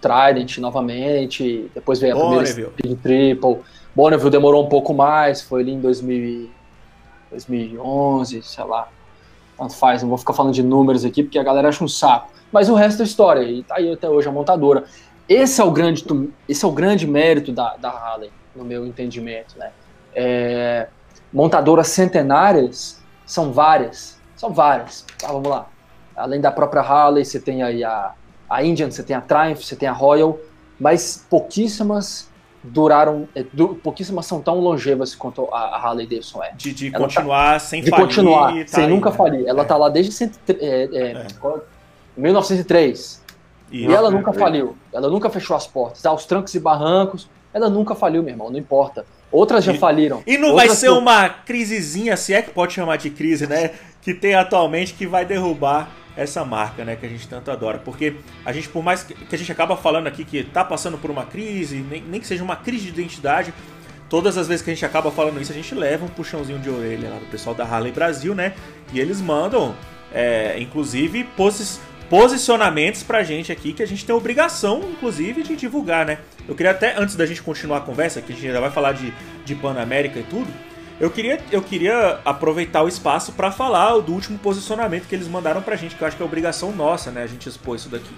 Trident novamente, depois veio a Bonneville. primeira Speed Triple. Bonneville demorou um pouco mais, foi ali em 2000, 2011, sei lá. Tanto faz, não vou ficar falando de números aqui porque a galera acha um saco. Mas o resto é história, e tá aí até hoje a montadora. Esse é o grande, esse é o grande mérito da, da Harley, no meu entendimento, né? É, montadoras centenárias são várias, são várias. Tá, vamos lá. Além da própria Harley, você tem aí a a Indian, você tem a Triumph, você tem a Royal, mas pouquíssimas duraram, é, du, pouquíssimas são tão longevas quanto a, a Harley Davidson é. De, de continuar tá, sem de falir. continuar, tá sem aí, nunca né? falir. Ela é. tá lá desde cento, é, é, 1903. E, E ela nunca faliu. Ela nunca fechou as portas. Aos trancos e barrancos, ela nunca faliu, meu irmão, não importa. Outras já E- faliram. E não vai Outras ser uma crisezinha, se é que pode chamar de crise, né? Que tem atualmente que vai derrubar essa marca, né? Que a gente tanto adora. Porque a gente, por mais que que a gente acaba falando aqui que tá passando por uma crise, nem, nem que seja uma crise de identidade, todas as vezes que a gente acaba falando isso, a gente leva um puxãozinho de orelha lá do pessoal da Harley Brasil, né? E eles mandam, é, inclusive, posi posicionamentos pra gente aqui que a gente tem obrigação, inclusive, de divulgar, né? Eu queria até, antes da gente continuar a conversa, que a gente ainda vai falar de, de Panamérica e tudo, eu queria, eu queria aproveitar o espaço para falar do último posicionamento que eles mandaram pra gente, que eu acho que é obrigação nossa, né? A gente expor isso daqui.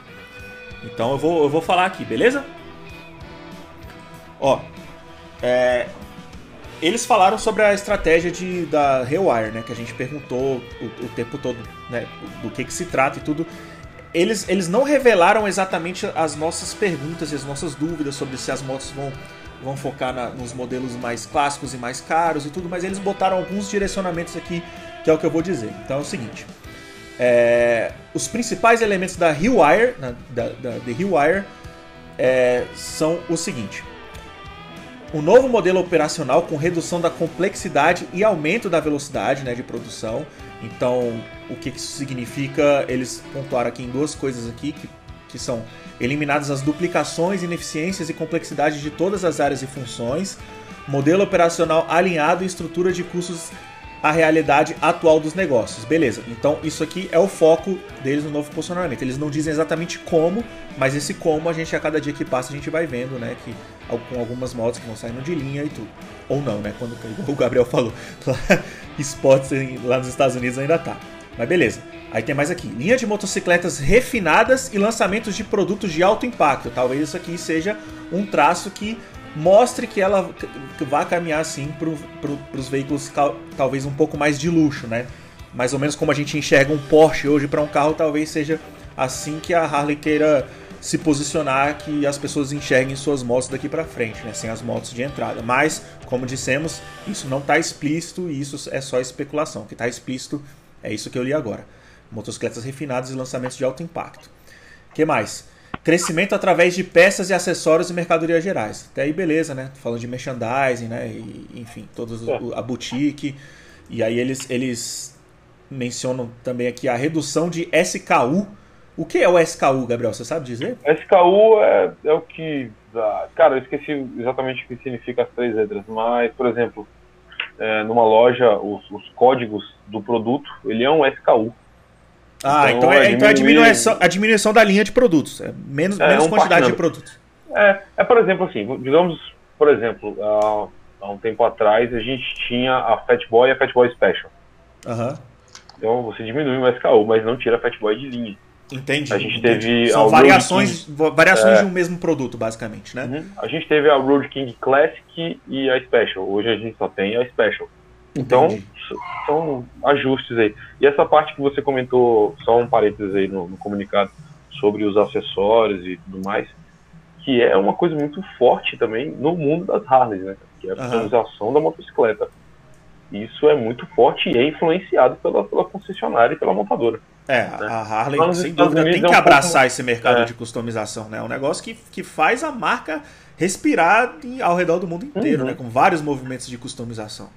Então eu vou, eu vou falar aqui, beleza? Ó, é, eles falaram sobre a estratégia de, da Rewire, né? Que a gente perguntou o, o tempo todo, né? Do que, que se trata e tudo. Eles, eles não revelaram exatamente as nossas perguntas e as nossas dúvidas sobre se as motos vão, vão focar na- nos modelos mais clássicos e mais caros e tudo, mas eles botaram alguns direcionamentos aqui, que é o que eu vou dizer. Então é o seguinte: é, os principais elementos da na- da, da, da Rewire, é, são o seguinte: um novo modelo operacional com redução da complexidade e aumento da velocidade né, de produção. Então, o que isso significa? Eles pontuaram aqui em duas coisas aqui, que, que são eliminadas as duplicações, ineficiências e complexidade de todas as áreas e funções, modelo operacional alinhado e estrutura de custos à realidade atual dos negócios. Beleza, então isso aqui é o foco deles no novo posicionamento. Eles não dizem exatamente como, mas esse como a gente a cada dia que passa a gente vai vendo, né, que com algumas motos que vão saindo de linha e tudo. Ou não, né, quando o Gabriel falou, esportes lá nos Estados Unidos ainda tá. Mas beleza. Aí tem mais aqui, linha de motocicletas refinadas e lançamentos de produtos de alto impacto. Talvez isso aqui seja um traço que mostre que ela vai caminhar assim para pro, os veículos talvez um pouco mais de luxo, né? Mais ou menos como a gente enxerga um Porsche hoje para um carro, talvez seja assim que a Harley queira se posicionar, que as pessoas enxerguem suas motos daqui para frente, né? Sem as motos de entrada. Mas, como dissemos, isso não está explícito e isso é só especulação. O que está explícito é isso que eu li agora. Motocicletas refinadas e lançamentos de alto impacto. que mais? Crescimento através de peças e acessórios e mercadorias gerais. Até aí, beleza, né? Tô falando de merchandising, né? E, enfim, todos o- a boutique. E aí eles, eles mencionam também aqui a redução de SKU. O que é o SKU, Gabriel? Você sabe dizer? SKU é, é o que. Cara, eu esqueci exatamente o que significa as três letras, mas, por exemplo, é, numa loja, os, os códigos do produto, ele é um SKU. Ah, então, Então, é, é então é a, diminuir- diminuição, a diminuição da linha de produtos. É menos, É, menos um quantidade de produtos. É, é, por exemplo, assim, digamos, por exemplo, há, há um tempo atrás a gente tinha a Fat Boy e a Fat Boy Special. Aham. Então você diminui o SKU, mas não tira a Fat Boy de linha. Entendi. A gente entendi. teve São variações, va- variações É. de um mesmo produto, basicamente, né? Uhum. A gente teve a Road King Classic e a Special. Hoje a gente só tem a Special. Então, Entendi. s- são ajustes aí. E essa parte que você comentou, só um parênteses aí no, no comunicado, sobre os acessórios e tudo mais, que é uma coisa muito forte também no mundo das Harleys, né? Que é a customização da motocicleta. Isso é muito forte e é influenciado pela, pela concessionária e pela montadora. É, a Harley, nos sem dúvida, tem que é um abraçar pouco- esse mercado É. de customização, né? É um negócio que, que faz a marca respirar em- ao redor do mundo inteiro, Uhum. né? Com vários movimentos de customização.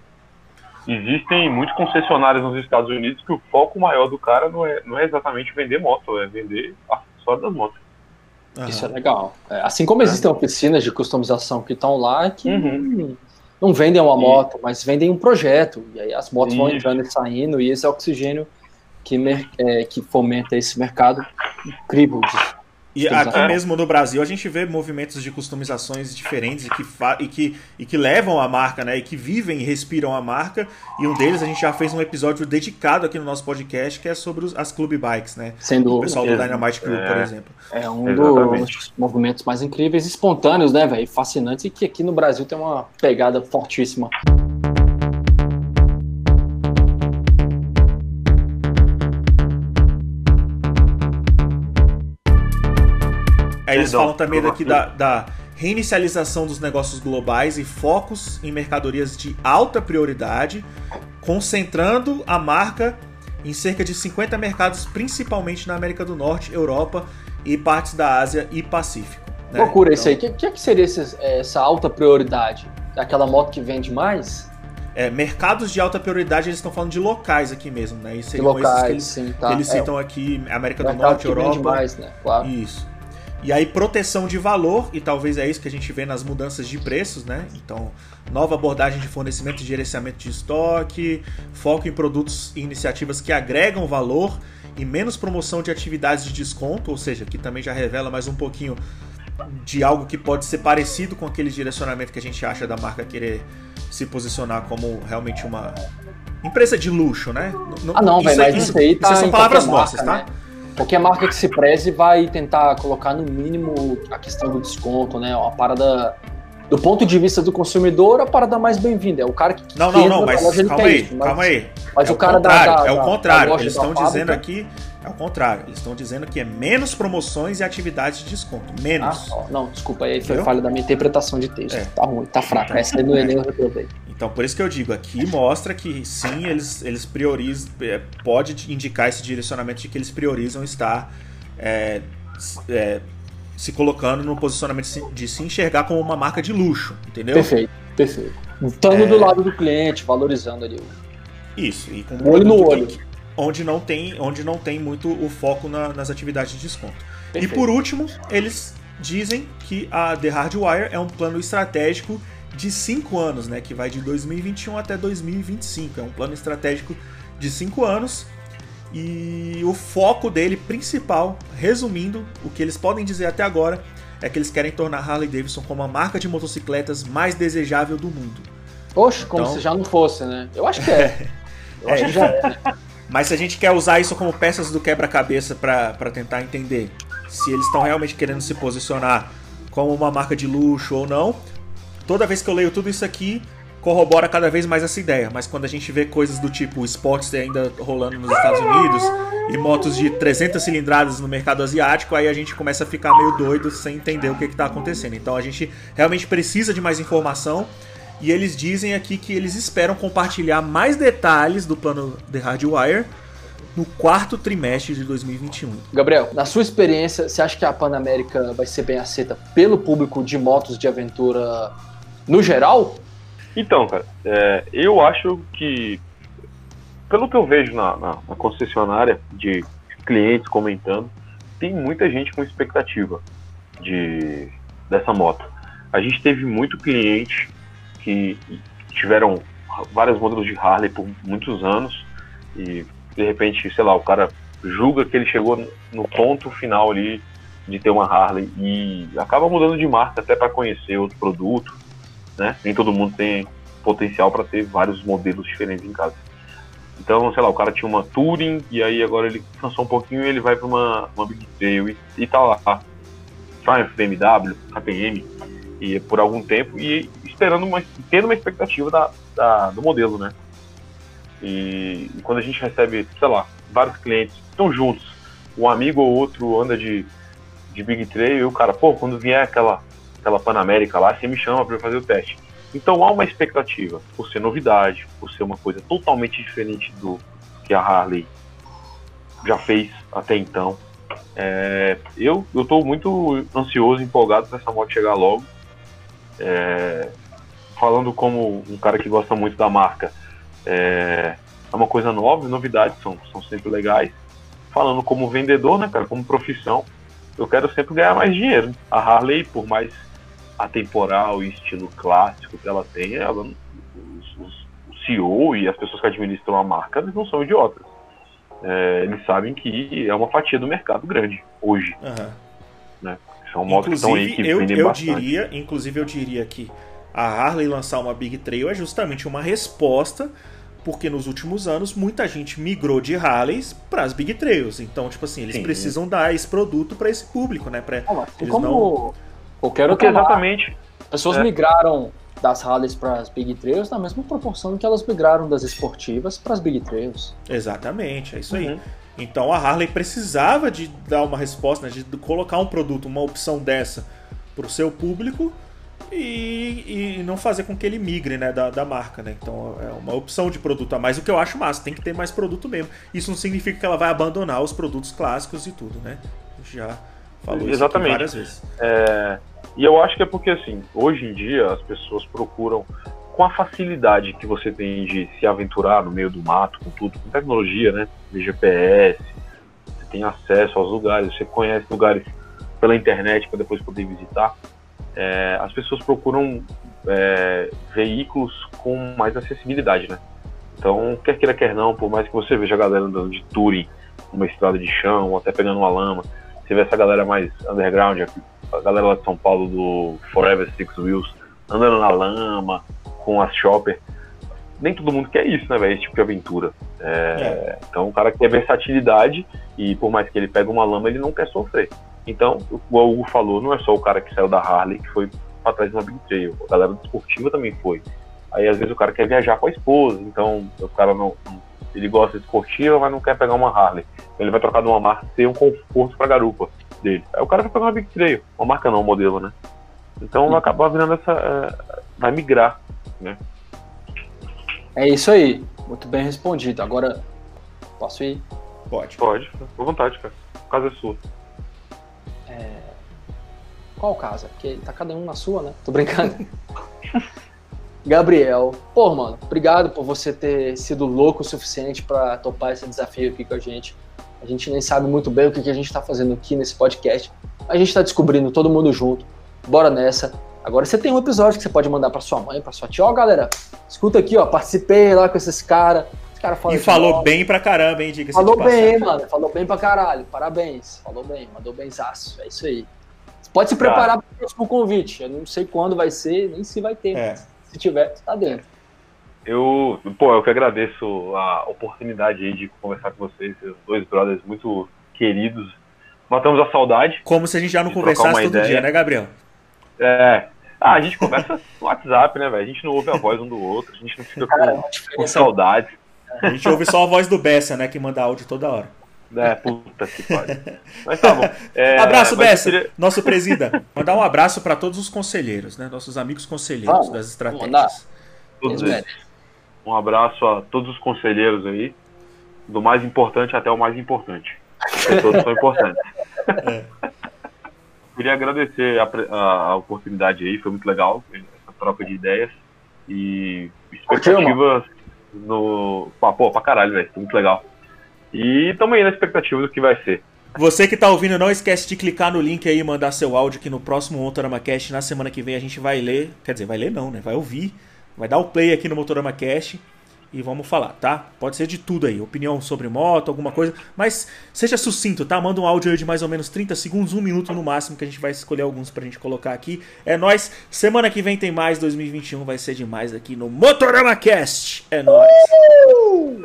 Existem muitos concessionários nos Estados Unidos que o foco maior do cara não é, não é exatamente vender moto, é vender acessórios das motos. Aham. Isso é legal. É, assim como existem oficinas de customização que estão lá que Uhum. Não vendem uma moto, mas vendem um projeto. E aí as motos vão entrando e saindo, e esse é o oxigênio que, é, que fomenta esse mercado incrível. de- E aqui mesmo no Brasil a gente vê movimentos de customizações diferentes e que, e, que, e que levam a marca, né? E que vivem e respiram a marca. E um deles a gente já fez um episódio dedicado aqui no nosso podcast que é sobre os- as Club Bikes, né? Sem O pessoal do Ex- Dynamite Crew, por é. exemplo. É um Exatamente. dos movimentos mais incríveis, espontâneos, né, velho? Fascinantes, e que aqui no Brasil tem uma pegada fortíssima. Aí eles falam também daqui da, da reinicialização dos negócios globais e focos em mercadorias de alta prioridade, concentrando a marca em cerca de 50 mercados, principalmente na América do Norte, Europa e partes da Ásia e Pacífico. né? Loucura isso Então, aí. O que, que, que seria esse- essa alta prioridade? Aquela moto que vende mais? É, mercados de alta prioridade, eles estão falando de locais aqui mesmo, né? E De seriam esses locais, que eles, sim, que tá. eles É, citam aqui, América do Norte, que vende Europa. mais, né? Claro. Isso. E aí, proteção de valor, e talvez é isso que a gente vê nas mudanças de preços, né? Então, nova abordagem de fornecimento e gerenciamento de estoque, foco em produtos e iniciativas que agregam valor e menos promoção de atividades de desconto, ou seja, que também já revela mais um pouquinho de algo que pode ser parecido com aquele direcionamento que a gente acha da marca querer se posicionar como realmente uma empresa de luxo, né? Ah, não, isso velho, mas isso aí tá são em palavras nossas, marca, tá? né? Qualquer marca que se preze vai tentar colocar no mínimo a questão do desconto, né? Uma parada. Do ponto de vista do consumidor, a parada mais bem-vinda. É o cara que. Não, não, não, mas loja, calma aí, isso, mas- calma aí. Mas é o cara da- contrário, da, É o da- contrário, da eles da estão fábrica- dizendo aqui, é o contrário, eles estão dizendo que é menos promoções e atividades de desconto, Ah, menos. ó, não, desculpa, aí foi falha da minha interpretação de texto. É. Tá ruim, tá fraca. Essa aí no Enem eu reprovei. Então, por isso que eu digo, aqui mostra que sim, eles, eles priorizam, é, pode indicar esse direcionamento de que eles priorizam estar é, é, se colocando no posicionamento de se- enxergar como uma marca de luxo, entendeu? Perfeito, perfeito. Estando É. do lado do cliente, valorizando ali. Isso, e com Olho no olho. que- onde não tem, onde não tem muito o foco na- nas atividades de desconto. Perfeito. E por último, eles dizem que a The Hardwire é um plano estratégico de 5 anos, né? Que vai de 2021 até 2025. É um plano estratégico de 5 anos. E o foco dele principal, resumindo, o que eles podem dizer até agora, é que eles querem tornar Harley Davidson como a marca de motocicletas mais desejável do mundo. Poxa, como Então- se já não fosse, né? Eu acho que é. Eu É, acho que já é. né? Mas se a gente quer usar isso como peças do quebra-cabeça para tentar entender se eles estão realmente querendo se posicionar como uma marca de luxo ou não, toda vez que eu leio tudo isso aqui, corrobora cada vez mais essa ideia. Mas quando a gente vê coisas do tipo Sportster ainda rolando nos Estados Unidos e motos de 300 cilindradas no mercado asiático, aí a gente começa a ficar meio doido sem entender o que está acontecendo. Então a gente realmente precisa de mais informação. E eles dizem aqui que eles esperam compartilhar mais detalhes do plano The Hardwire no quarto trimestre de 2021. Gabriel, na sua experiência, você acha que a Pan América vai ser bem aceita pelo público de motos de aventura no geral? Então, cara, é, eu acho que, pelo que eu vejo na, na- na concessionária, de clientes comentando, tem muita gente com expectativa de, dessa moto. A gente teve muito cliente que tiveram vários modelos de Harley por muitos anos e, de repente, sei lá, o cara julga que ele chegou no ponto final ali de ter uma Harley e acaba mudando de marca até para conhecer outro produto né? Nem todo mundo tem potencial para ter vários modelos diferentes em casa. Então, sei lá, o cara tinha uma Touring e aí agora ele cansou um pouquinho e ele vai para uma, uma Big Trail e, e tá lá. Triumph, BMW, KTM, e por algum tempo e esperando uma, tendo uma expectativa da, da- do modelo, né? E, e quando a gente recebe, sei lá, vários clientes estão juntos um amigo ou outro anda de, de Big Trail e o cara, pô, quando vier aquela, aquela Panamérica lá, você me chama para fazer o teste. Então há uma expectativa, por ser novidade, por ser uma coisa totalmente diferente do que a Harley já fez até então. É, eu estou muito ansioso, empolgado para essa moto chegar logo. É, falando como um cara que gosta muito da marca, é, é uma coisa nova, novidades são, são sempre legais. Falando como vendedor, né, cara, como profissão, eu quero sempre ganhar mais dinheiro. A Harley, por mais atemporal e estilo clássico que ela tem, ela, os, os, o CEO e as pessoas que administram a marca eles não são idiotas. É, eles sabem que é uma fatia do mercado grande hoje. Uhum. Né? São motos que estão aí que eu, vendem eu bastante. diria, inclusive eu diria que a Harley lançar uma Big Trail é justamente uma resposta porque nos últimos anos muita gente migrou de Harleys para as Big Trails. Então, tipo assim, eles Sim. precisam dar esse produto para esse público, né? Pra ah, eles como não... qualquer outro exatamente. Pessoas é. migraram das Harleys para as Big Trails na mesma proporção que elas migraram das esportivas para as Big Trails. Exatamente, é isso aí. Uhum. Então a Harley precisava de dar uma resposta, né, de colocar um produto, uma opção dessa para o seu público e, e não fazer com que ele migre né, da, da marca. Né? Então é uma opção de produto a mais, o que eu acho massa, tem que ter mais produto mesmo. Isso não significa que ela vai abandonar os produtos clássicos e tudo, né? A gente já falou Exatamente. isso várias vezes. É, e eu acho que é porque assim, hoje em dia as pessoas procuram com a facilidade que você tem de se aventurar no meio do mato, com tudo, com tecnologia, né? De GPS, você tem acesso aos lugares, você conhece lugares pela internet para depois poder visitar é, as pessoas procuram é, veículos com mais acessibilidade, né? Então, quer queira, quer não, por mais que você veja a galera andando de touring, uma estrada de chão, ou até pegando uma lama, você vê essa galera mais underground, a galera lá de São Paulo do Forever Six Wheels, andando na lama, com as shopper, nem todo mundo quer isso, né, velho? Esse tipo de aventura. É, é. Então, o cara quer versatilidade e, por mais que ele pegue uma lama, ele não quer sofrer. Então, o Hugo falou, não é só o cara que saiu da Harley que foi para trás de uma Big Trail, a galera esportiva também foi. Aí às vezes o cara quer viajar com a esposa, então o cara não. Ele gosta de esportiva, mas não quer pegar uma Harley. Então ele vai trocar de uma marca ter um conforto pra garupa dele. Aí o cara vai pegar uma Big Trail, uma marca não, um modelo, né? Então vai acabar virando essa. É, vai migrar, né? É isso aí. Muito bem respondido. Agora, posso ir? Pode. Pode, fica à vontade, cara. A casa é sua. Qual casa? Porque tá cada um na sua, né? Tô brincando. Gabriel, pô, mano, obrigado por você ter sido louco o suficiente para topar esse desafio aqui com a gente. A gente nem sabe muito bem o que, que a gente tá fazendo aqui nesse podcast. A gente tá descobrindo todo mundo junto. Bora nessa. Agora você tem um episódio que você pode mandar para sua mãe, para sua tia. Ó, galera, escuta aqui, ó, participei lá com esses caras. Cara e falou bem pra caramba, hein, diga Falou bem, mano. Falou bem pra caralho. Parabéns. Falou bem, mandou benzaço. É isso aí. Pode se preparar para o próximo convite. Eu não sei quando vai ser, nem se vai ter. É. Se tiver, tá dentro. Eu, pô, eu que agradeço a oportunidade aí de conversar com vocês, dois brothers muito queridos. Matamos a saudade. Como se a gente já não conversasse todo ideia. dia, né, Gabriel? É. Ah, a gente conversa no WhatsApp, né, velho? A gente não ouve a voz um do outro, a gente não fica com, com saudades. A gente ouve só a voz do Bessa, né? Que manda áudio toda hora. É, puta que pariu. Mas tá bom. É, abraço, Bessa, queria... nosso presida. Mandar um abraço para todos os conselheiros, né? Nossos amigos conselheiros das estratégias. Todos eles. Um abraço a todos os conselheiros aí, do mais importante até o mais importante. Porque todos são importantes. É. Queria agradecer a, a, a, oportunidade aí, foi muito legal essa troca de ideias e expectativas no. Ah, pô, pra caralho, velho. Muito legal. E estamos aí na expectativa do que vai ser. Você que tá ouvindo, não esquece de clicar no link aí e mandar seu áudio que no próximo Motorama Cast, na semana que vem, a gente vai ler. Quer dizer, vai ler não, né? Vai ouvir. Vai dar o play aqui no Motorama Cast e vamos falar, tá? Pode ser de tudo aí, opinião sobre moto, alguma coisa, mas seja sucinto, tá? Manda um áudio aí de mais ou menos 30 segundos, um minuto no máximo, que a gente vai escolher alguns pra gente colocar aqui. É nós. Semana que vem tem mais, 2021 vai ser demais aqui no Motorama Cast. É nóis. Uh!